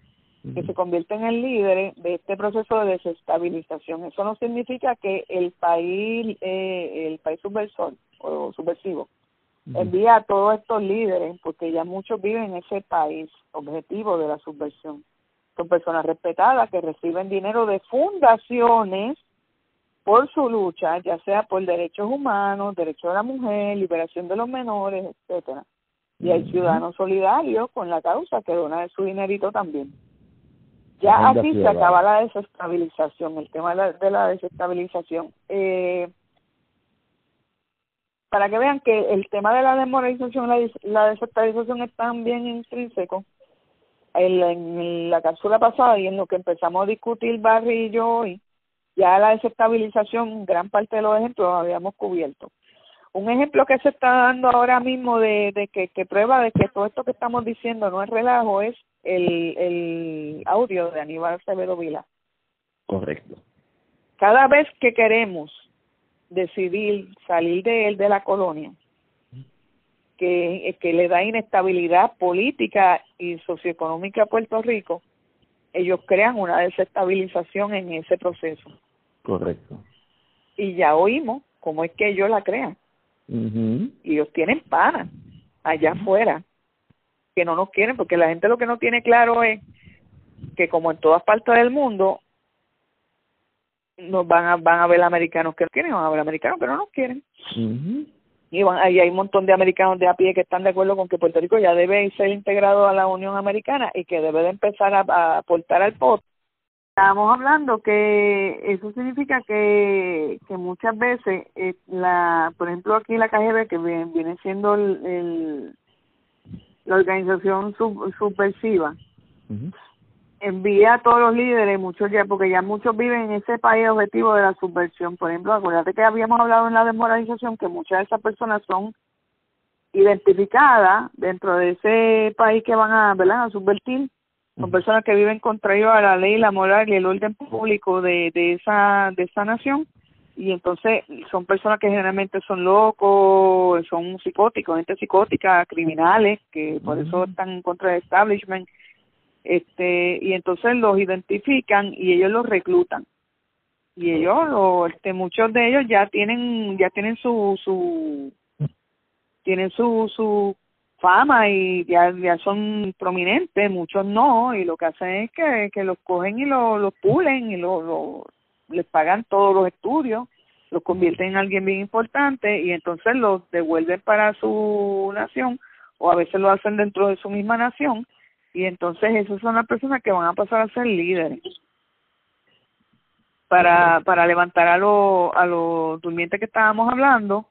Speaker 2: que se convierten en líderes de este proceso de desestabilización. Eso no significa que el país eh, el país subversor o subversivo envía a todos estos líderes porque ya muchos viven en ese país objetivo de la subversión. Son personas respetadas que reciben dinero de fundaciones por su lucha, ya sea por derechos humanos, derechos de la mujer, liberación de los menores, etcétera. Y hay ciudadanos solidarios con la causa que dona de su dinerito también. Ya así se acaba la desestabilización, el tema de la, de la desestabilización. Eh, para que vean que el tema de la demoralización, la, la desestabilización es tan bien intrínseco en, en la cápsula pasada y en lo que empezamos a discutir Barry y yo hoy, ya la desestabilización, gran parte de los ejemplos los habíamos cubierto. Un ejemplo que se está dando ahora mismo de, de que, que prueba de que todo esto que estamos diciendo no es relajo es el, el audio de Aníbal Acevedo Vila.
Speaker 3: Correcto.
Speaker 2: Cada vez que queremos decidir salir de él de la colonia, que, que le da inestabilidad política y socioeconómica a Puerto Rico, ellos crean una desestabilización en ese proceso.
Speaker 3: Correcto.
Speaker 2: Y ya oímos cómo es que ellos la crean. Y ellos tienen pana allá afuera que no nos quieren, porque la gente lo que no tiene claro es que como en todas partes del mundo nos van a van a ver americanos que nos quieren, van a ver americanos que no nos quieren. Y van, ahí hay un montón de americanos de a pie que están de acuerdo con que Puerto Rico ya debe ser integrado a la Unión Americana y que debe de empezar a, aportar al POT. Estábamos hablando que eso significa que, que muchas veces, eh, la por ejemplo aquí la KGB, que viene siendo el la organización subversiva envía a todos los líderes, muchos ya, porque ya muchos viven en ese país objetivo de la subversión. Por ejemplo, acuérdate que habíamos hablado en la desmoralización que muchas de esas personas son identificadas dentro de ese país que van a, ¿verdad? a subvertir. Son personas que viven contrario a la ley, la moral y el orden público de, de esa de esa nación. Y entonces son personas que generalmente son locos, son psicóticos, gente psicótica, criminales, que por eso están en contra del establishment, este, y entonces los identifican y ellos los reclutan. Y ellos, este, muchos de ellos ya tienen, ya tienen su, su, tienen su, su fama y ya, ya son prominentes, muchos no, y lo que hacen es que, que los cogen y los lo pulen y lo, lo, les pagan todos los estudios, los convierten en alguien bien importante y entonces los devuelven para su nación o a veces lo hacen dentro de su misma nación y entonces esas son las personas que van a pasar a ser líderes para para levantar a los a los durmientes que estábamos hablando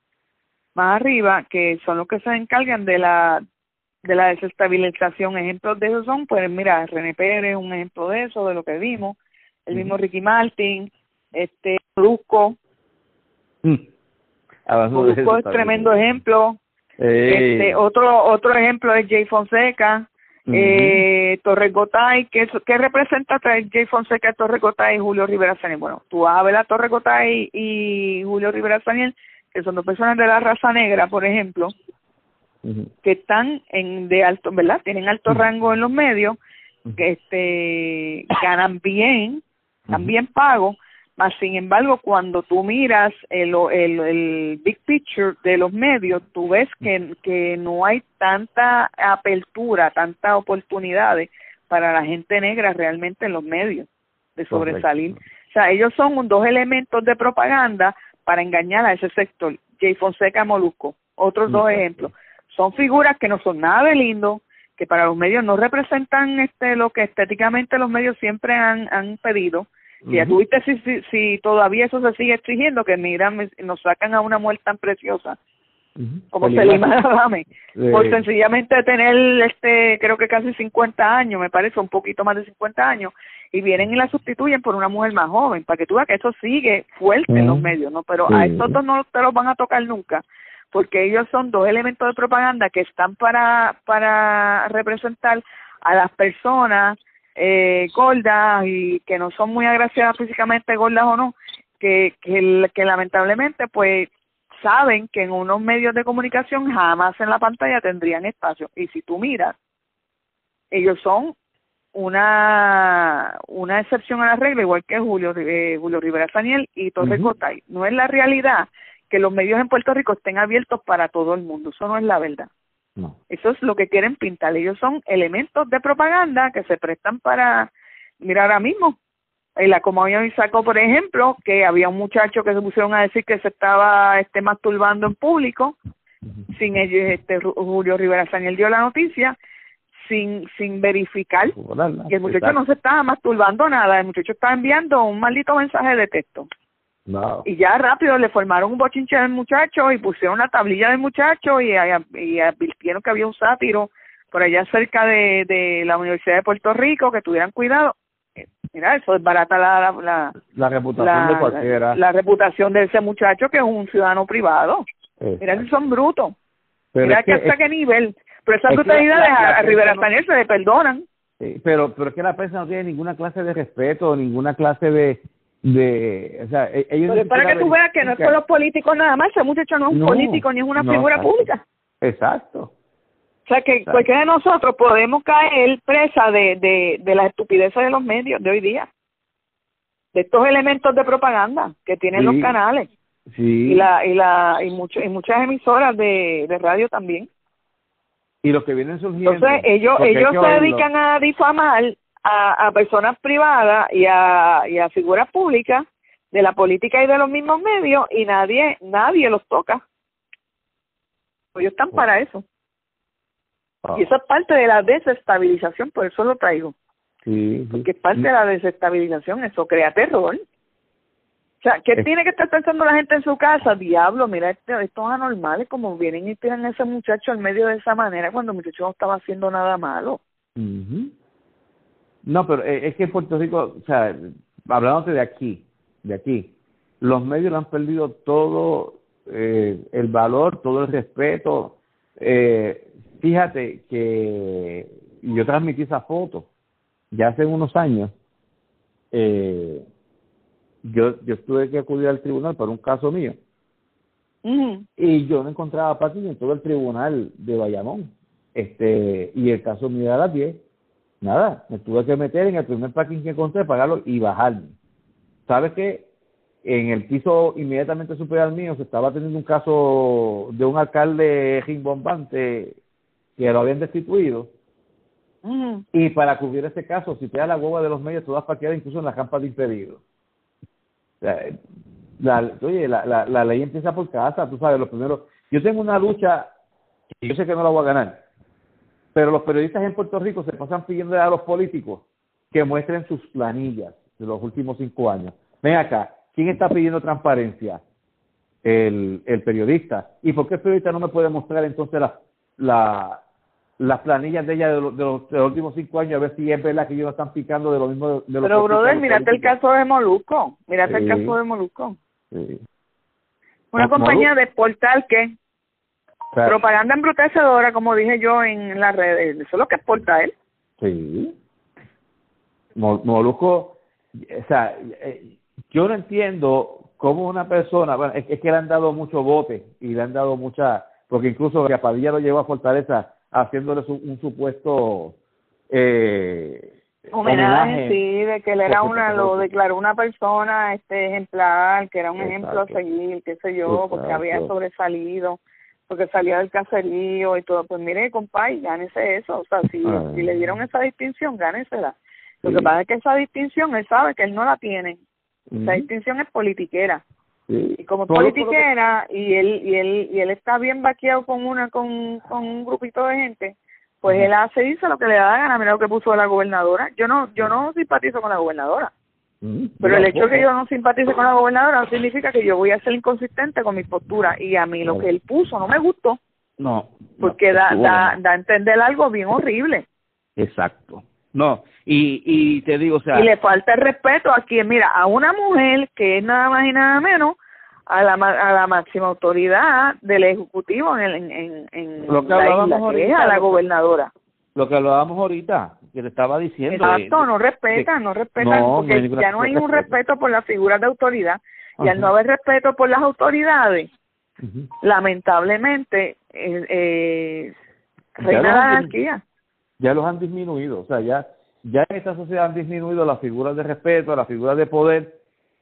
Speaker 2: más arriba que son los que se encargan de la de la desestabilización. Ejemplos de eso son pues mira René Pérez un ejemplo de eso de lo que vimos. El mismo Ricky Martin este Brusco mm. Brusco es tremendo ejemplo. Este otro otro ejemplo es Jay Fonseca. Eh, Torres Gotay, ¿qué, ¿qué representa Jay Fonseca, Torres Gotay y Julio Rivera Saniel? Bueno, tú vas a ver a Torres Gotay y Julio Rivera Saniel, que son dos personas de la raza negra, por ejemplo, que están en de alto, ¿verdad? Tienen alto rango en los medios, que este ganan bien, también pago, más sin embargo, cuando tú miras el, el, el big picture de los medios, tú ves que, que no hay tanta apertura, tantas oportunidades para la gente negra realmente en los medios de sobresalir. O sea, ellos son dos elementos de propaganda para engañar a ese sector. Jay Fonseca Molusco, otros dos ejemplos. Son figuras que no son nada de lindo, que para los medios no representan este lo que estéticamente los medios siempre han, han pedido y ya tuviste si, si, si, todavía eso se sigue exigiendo, que mira, nos sacan a una muerte tan preciosa como Selima Adame, [laughs] por sencillamente tener, este creo que casi 50 años, me parece, un poquito más de 50 años, y vienen y la sustituyen por una mujer más joven, para que tú veas que eso sigue fuerte en los medios, ¿no? Pero a estos dos no te los van a tocar nunca, porque ellos son dos elementos de propaganda que están para, para representar a las personas eh, gordas y que no son muy agraciadas físicamente, gordas o no, que, que, que lamentablemente pues saben que en unos medios de comunicación jamás en la pantalla tendrían espacio. Y si tú miras, ellos son una una excepción a la regla, igual que Julio, eh, Julio Rivera Daniel y Torres Gotay. No es la realidad que los medios en Puerto Rico estén abiertos para todo el mundo, eso no es la verdad. Eso es lo que quieren pintar. Ellos son elementos de propaganda que se prestan para, mira ahora mismo, la Comunión sacó, por ejemplo, que había un muchacho que se pusieron a decir que se estaba este masturbando en público, sin ellos, este Julio Rivera Saniel dio la noticia, sin sin verificar que el muchacho no se estaba masturbando nada, el muchacho estaba enviando un maldito mensaje de texto. Y ya rápido le formaron un bochinche al muchacho y pusieron una tablilla del muchacho y, y advirtieron que había un sátiro por allá cerca de, de la Universidad de Puerto Rico, que tuvieran cuidado. Mira, eso es barata la, la,
Speaker 3: la reputación de cualquiera.
Speaker 2: La, reputación de ese muchacho que es un ciudadano privado. Mira si son brutos. Mira que, hasta qué nivel. Pero esas brutalidades a, Rivera Daniel se le perdonan.
Speaker 3: pero, pero es que la prensa no tiene ninguna clase de respeto, ninguna clase de, de o sea e, ellos
Speaker 2: pero para que tú veas que no es por los políticos nada más ese muchacho no es un político ni es una figura pública
Speaker 3: exacto
Speaker 2: o sea que cualquiera de nosotros podemos caer presa de, de, de las estupideces de los medios de hoy día, de estos elementos de propaganda que tienen los canales
Speaker 3: sí.
Speaker 2: y la y la y, mucho, y muchas emisoras de, de radio también.
Speaker 3: Y los que vienen surgiendo.
Speaker 2: Entonces ellos ellos se dedican a difamar a, a personas privadas y a, y a figuras públicas de la política y de los mismos medios y nadie nadie los toca. Ellos están para eso. Ah. Y eso es parte de la desestabilización, por eso lo traigo.
Speaker 3: Sí,
Speaker 2: Porque es parte de la desestabilización, eso crea terror. O sea, ¿qué tiene que estar pensando la gente en su casa? Diablo, mira, esto, estos anormales como vienen y tiran a ese muchacho al medio de esa manera cuando el muchacho no estaba haciendo nada malo.
Speaker 3: No, pero eh, es que en Puerto Rico, o sea, hablándote de aquí, de aquí, los medios han perdido todo eh, el valor, todo el respeto. Eh, fíjate que yo transmití esa foto ya hace unos años. Eh, yo, yo tuve que acudir al tribunal por un caso mío. Y yo no encontraba parking en todo el tribunal de Bayamón. Este, y el caso mío era a las 10. Nada, me tuve que meter en el primer parking que encontré, pagarlo y bajarme. ¿Sabes qué? En el piso inmediatamente superior al mío se estaba teniendo un caso de un alcalde rimbombante que lo habían destituido. Y para cubrir ese caso, si te da la hueva de los medios, tú vas a parquear incluso en la campa de impedido. La, oye, la, la, la ley empieza por casa, tú sabes, los primeros. Yo tengo una lucha y yo sé que no la voy a ganar, pero los periodistas en Puerto Rico se pasan pidiendo a los políticos que muestren sus planillas de los últimos cinco años. Ven acá, ¿quién está pidiendo transparencia? El, el periodista. ¿Y por qué el periodista no me puede mostrar entonces la, la, las planillas de ella de, los, de, los, últimos cinco años a ver si es verdad que ellos están picando de lo mismo de,
Speaker 2: pero brother mírate el caso de Moluco mírate el caso de Moluco una compañía de portal que propaganda embrutecedora como dije yo en las redes eso es lo que exporta él
Speaker 3: sí. Moluco o sea eh, yo no entiendo cómo una persona bueno es, que le han dado mucho bote y le han dado mucha porque incluso Padilla lo llevó a Fortaleza haciéndole un supuesto eh,
Speaker 2: homenaje, sí, de que él era una, lo declaró una persona este ejemplar, que era un ejemplo a seguir, qué sé yo, porque había sobresalido, porque salía del caserío y todo. Pues mire, compadre, gánese eso, o sea, si, ah. si le dieron esa distinción, gánesela. Lo que pasa es que esa distinción, él sabe que él no la tiene. Esa distinción es politiquera. Y como politiquera y él y él y él está bien vaqueado con una con, con un grupito de gente, pues él hace dice lo que le da la gana, mira lo que puso la gobernadora. Yo no yo no simpatizo con la gobernadora. Pero el hecho de que yo no simpatice con la gobernadora no significa que yo voy a ser inconsistente con mi postura y a mí lo que él puso no me gustó.
Speaker 3: No.
Speaker 2: Porque da, da da a entender algo bien horrible.
Speaker 3: Exacto. No, y, y te digo, o sea...
Speaker 2: Y le falta el respeto a quien, mira, a una mujer que es nada más y nada menos a la, a la máxima autoridad del Ejecutivo en, en, en,
Speaker 3: lo que la
Speaker 2: isla, a la gobernadora.
Speaker 3: Lo que hablábamos ahorita, que te estaba diciendo.
Speaker 2: Exacto, no respetan, no respetan, porque ya no hay un respeto por las figuras de autoridad, y al no haber respeto por las autoridades, lamentablemente, eh, eh, reina la anarquía
Speaker 3: ya los han disminuido, o sea, ya, ya en esta sociedad han disminuido las figuras de respeto, las figuras de poder,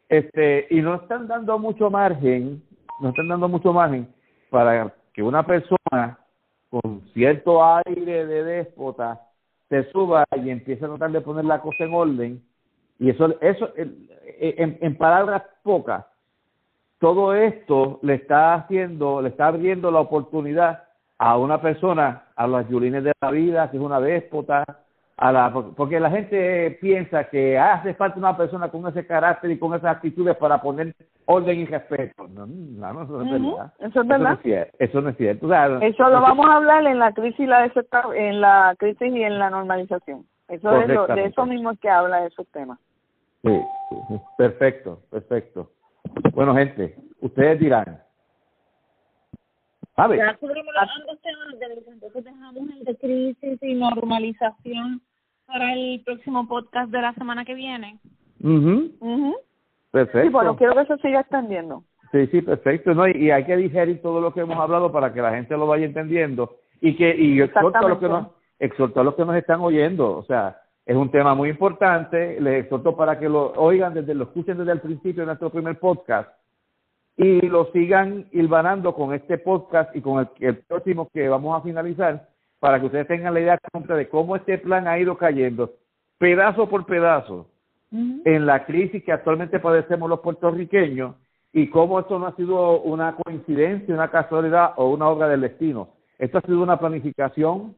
Speaker 3: este, y no están dando mucho margen, no están dando mucho margen para que una persona con cierto aire de déspota se suba y empiece a tratar de poner la cosa en orden. Y eso, eso en, en palabras pocas, todo esto le está haciendo, le está abriendo la oportunidad a una persona, a las Yulines de la vida, que es una déspota, a la, porque la gente piensa que hace falta una persona con ese carácter y con esas actitudes para poner orden y respeto. No, no, eso es verdad.
Speaker 2: Eso es verdad.
Speaker 3: Eso no es cierto.
Speaker 2: eso lo vamos a hablar en la crisis y la en la crisis y en la normalización. Eso es lo, de eso mismo es que habla de esos temas.
Speaker 3: Sí, perfecto, perfecto. Bueno, gente, ustedes dirán.
Speaker 1: Ver. Ya cubrimos los ambos temas, entonces dejamos el de crisis y normalización para el próximo podcast de la semana que viene.
Speaker 2: mhm
Speaker 3: Perfecto.
Speaker 2: Sí, bueno, quiero que eso siga extendiendo.
Speaker 3: Sí, sí, perfecto. ¿no? Y, hay que digerir todo lo que hemos hablado para que la gente lo vaya entendiendo y que y exhorto a los que nos exhorto a los que nos están oyendo, o sea, es un tema muy importante, les exhorto para que lo oigan desde lo escuchen desde el principio de nuestro primer podcast y lo sigan hilvanando con este podcast y con el, próximo que vamos a finalizar para que ustedes tengan la idea de cómo este plan ha ido cayendo pedazo por pedazo en la crisis que actualmente padecemos los puertorriqueños y cómo esto no ha sido una coincidencia, una casualidad o una obra del destino. Esto ha sido una planificación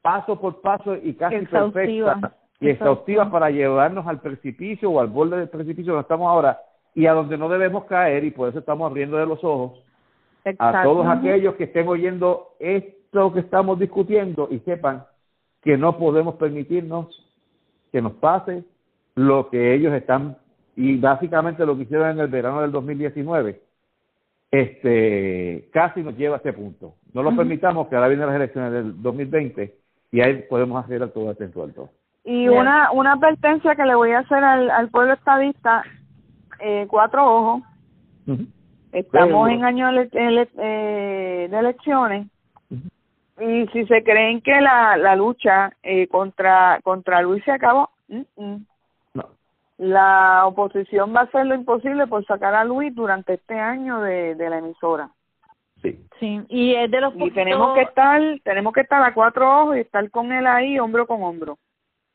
Speaker 3: paso por paso y casi perfecta y exhaustiva para llevarnos al precipicio o al borde del precipicio donde estamos ahora y a donde no debemos caer y por eso estamos abriendo de los ojos a todos aquellos que estén oyendo esto que estamos discutiendo y sepan que no podemos permitirnos que nos pase lo que ellos están y básicamente lo que hicieron en el verano del 2019 este casi nos lleva a ese punto. No lo permitamos que ahora vienen las elecciones del 2020 y ahí podemos hacer todo este entuerto.
Speaker 2: Y una una advertencia que le voy a hacer al, al pueblo estadista, eh, cuatro ojos, estamos en año eh, de elecciones y si se creen que la, la lucha eh, contra contra Luis se acabó, la oposición va a hacer lo imposible por sacar a Luis durante este año de, de la emisora.
Speaker 3: Sí.
Speaker 1: Sí, y es de los
Speaker 2: y tenemos que estar tenemos que estar a cuatro ojos y estar con él ahí hombro con hombro.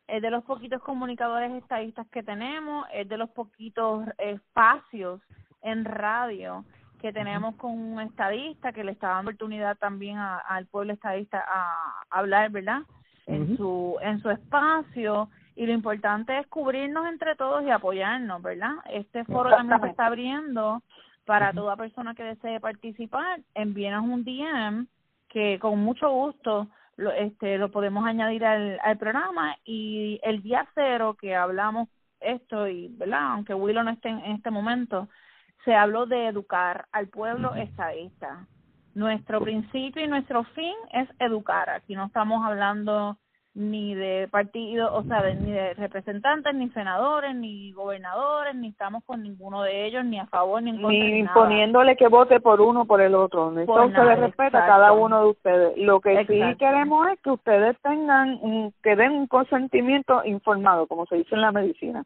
Speaker 1: Es de los poquitos comunicadores estadistas que tenemos, es de los poquitos espacios en radio que tenemos con un estadista que le está dando oportunidad también al pueblo estadista a, hablar, ¿verdad? En su en su espacio. Y lo importante es cubrirnos entre todos y apoyarnos, ¿verdad? Este foro también se está abriendo para toda persona que desee participar, envíenos un DM que con mucho gusto lo, este, lo podemos añadir al, al programa y el día cero que hablamos esto y, ¿verdad? Aunque Willow no esté en, este momento, se habló de educar al pueblo estadista. Nuestro principio y nuestro fin es educar. Aquí no estamos hablando ni de partido, o sea, ni de representantes, ni senadores, ni gobernadores, ni estamos con ninguno de ellos, ni a favor ni en contra.
Speaker 2: Ni imponiéndole que vote por uno o por el otro. Eso se le respeta a cada uno de ustedes. Lo que sí queremos es que ustedes tengan, un, que den un consentimiento informado, como se dice en la medicina.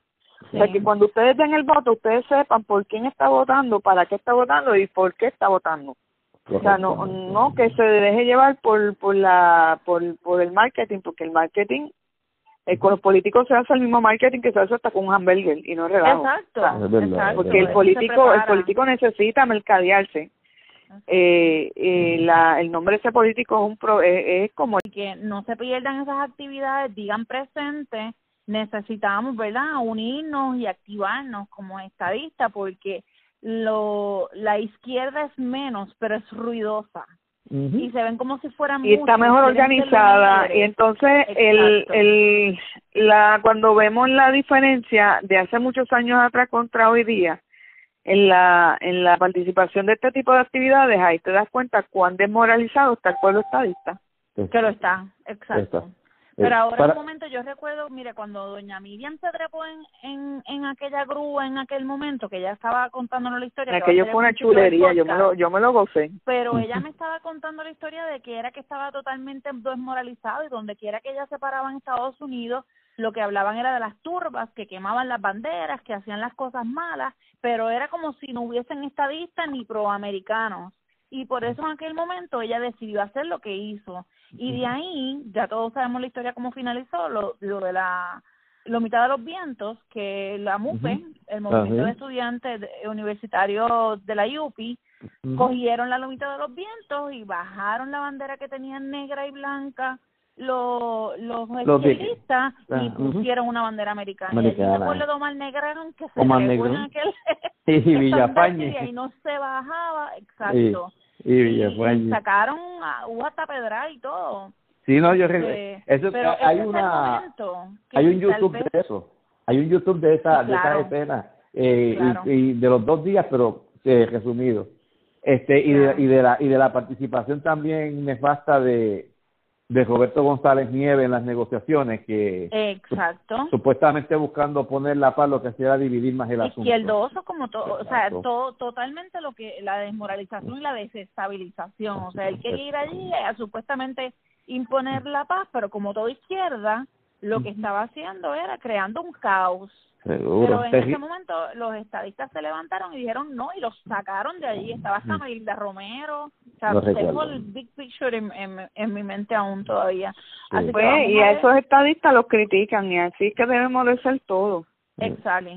Speaker 2: O sea, que cuando ustedes den el voto, ustedes sepan por quién está votando, para qué está votando y por qué está votando. O sea, no, no que se deje llevar por, por, la, por, por el marketing, porque el marketing eh, con los políticos se hace el mismo marketing que se hace hasta con un hamburger y no es relajo.
Speaker 1: Exacto,
Speaker 2: porque el político el político necesita mercadearse. Eh, eh, la, el nombre de ese político es, un pro, es, como...
Speaker 1: Que no se pierdan esas actividades, digan presente, necesitamos, ¿verdad?, unirnos y activarnos como estadistas porque lo la izquierda es menos, pero es ruidosa. Y se ven como si fueran
Speaker 2: y está mejor organizada. y entonces el el la cuando vemos la diferencia de hace muchos años atrás contra hoy día en la en la participación de este tipo de actividades ahí te das cuenta cuán desmoralizado está el pueblo estadista.
Speaker 1: Que lo está exacto pero eh, ahora en un momento yo recuerdo, mire, cuando doña Miriam se trepó en, en, en aquella grúa en aquel momento, que ella estaba contándonos la historia.
Speaker 2: Aquello fue una chulería, yo me, lo, yo me lo gocé.
Speaker 1: Pero [laughs] ella me estaba contando la historia de que era que estaba totalmente desmoralizado y donde quiera que ella se paraba en Estados Unidos, lo que hablaban era de las turbas que quemaban las banderas, que hacían las cosas malas, pero era como si no hubiesen estadistas ni proamericanos. Y por eso en aquel momento ella decidió hacer lo que hizo y de ahí, ya todos sabemos la historia cómo finalizó, lo, lo de la Lomita de los Vientos, que la MUPE, el Movimiento de Estudiantes Universitarios de la IUPI, cogieron la Lomita de los Vientos y bajaron la bandera que tenían negra y blanca los los y pusieron una bandera americana. americana. Y el pueblo de Omar Negrón que se Omar Negrón. aquel [laughs]
Speaker 3: y Villafañe.
Speaker 1: y no se bajaba, exacto. Y, y sacaron, hubo hasta y todo.
Speaker 3: Sí, no, yo este, eso pero hay una hay un YouTube de eso. Hay un YouTube de esa de esa escena eh, y, de los dos días, pero eh, resumido. Este y de, y de la y de la participación también nefasta de de Roberto González Nieve en las negociaciones que
Speaker 1: exacto.
Speaker 3: supuestamente buscando poner la paz lo que hacía era dividir más el asunto.
Speaker 1: Izquierdoso como todo o sea todo totalmente lo que la desmoralización y la desestabilización. O sea él quería ir allí a supuestamente imponer la paz pero como toda izquierda lo que estaba haciendo era creando un caos pero en ese momento los estadistas se levantaron y dijeron no y los sacaron de allí. Estaba hasta Marilda Romero. O sea, tengo el big picture en, en, mi mente aún todavía.
Speaker 2: Así pues, y a esos estadistas los critican y así que debemos de ser todos.
Speaker 1: Exacto.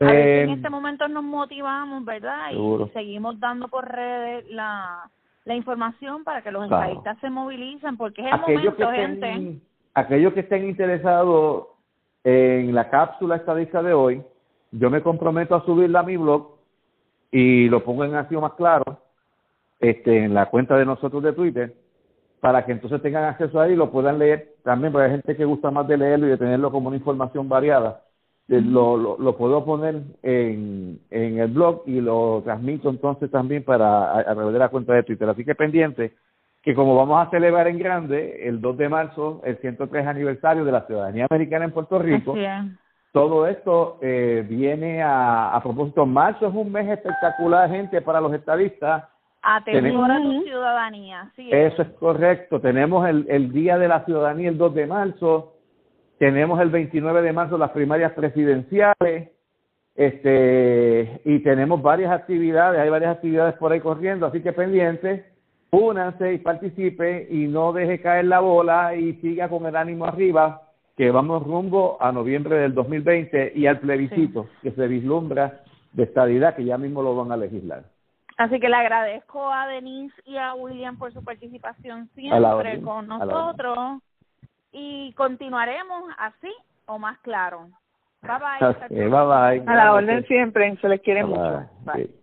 Speaker 1: Eh, en este momento nos motivamos, ¿verdad? Y seguimos dando por redes la, la información para que los estadistas se movilicen, porque es el momento, gente.
Speaker 3: aquellos que estén interesados en la cápsula estadística de hoy, yo me comprometo a subirla a mi blog y lo pongo en así más claro, este, en la cuenta de nosotros de Twitter, para que entonces tengan acceso ahí y lo puedan leer también, porque hay gente que gusta más de leerlo y de tenerlo como una información variada. Eh, lo, lo, lo puedo poner en, en el blog y lo transmito entonces también para a, a través de la cuenta de Twitter. Así que pendiente, que como vamos a celebrar en grande el 2 de marzo el 103 aniversario de la ciudadanía americana en Puerto Rico, todo esto eh, viene a, a propósito. Marzo es un mes espectacular, gente, para los estadistas.
Speaker 1: Atención a tu ciudadanía. Sí,
Speaker 3: eso es correcto. Tenemos el, el Día de la Ciudadanía el 2 de marzo. Tenemos el 29 de marzo las primarias presidenciales. Este, y tenemos varias actividades, hay varias actividades por ahí corriendo, así que pendientes únanse y participe y no deje caer la bola y siga con el ánimo arriba, que vamos rumbo a noviembre del 2020 y al plebiscito que se vislumbra de estadidad, que ya mismo lo van a legislar.
Speaker 1: Así que le agradezco a Denise y a William por su participación siempre con nosotros y continuaremos así o más claro. Bye bye. [laughs]
Speaker 3: bye, bye.
Speaker 2: A la orden siempre, se les quiere mucho. Bye.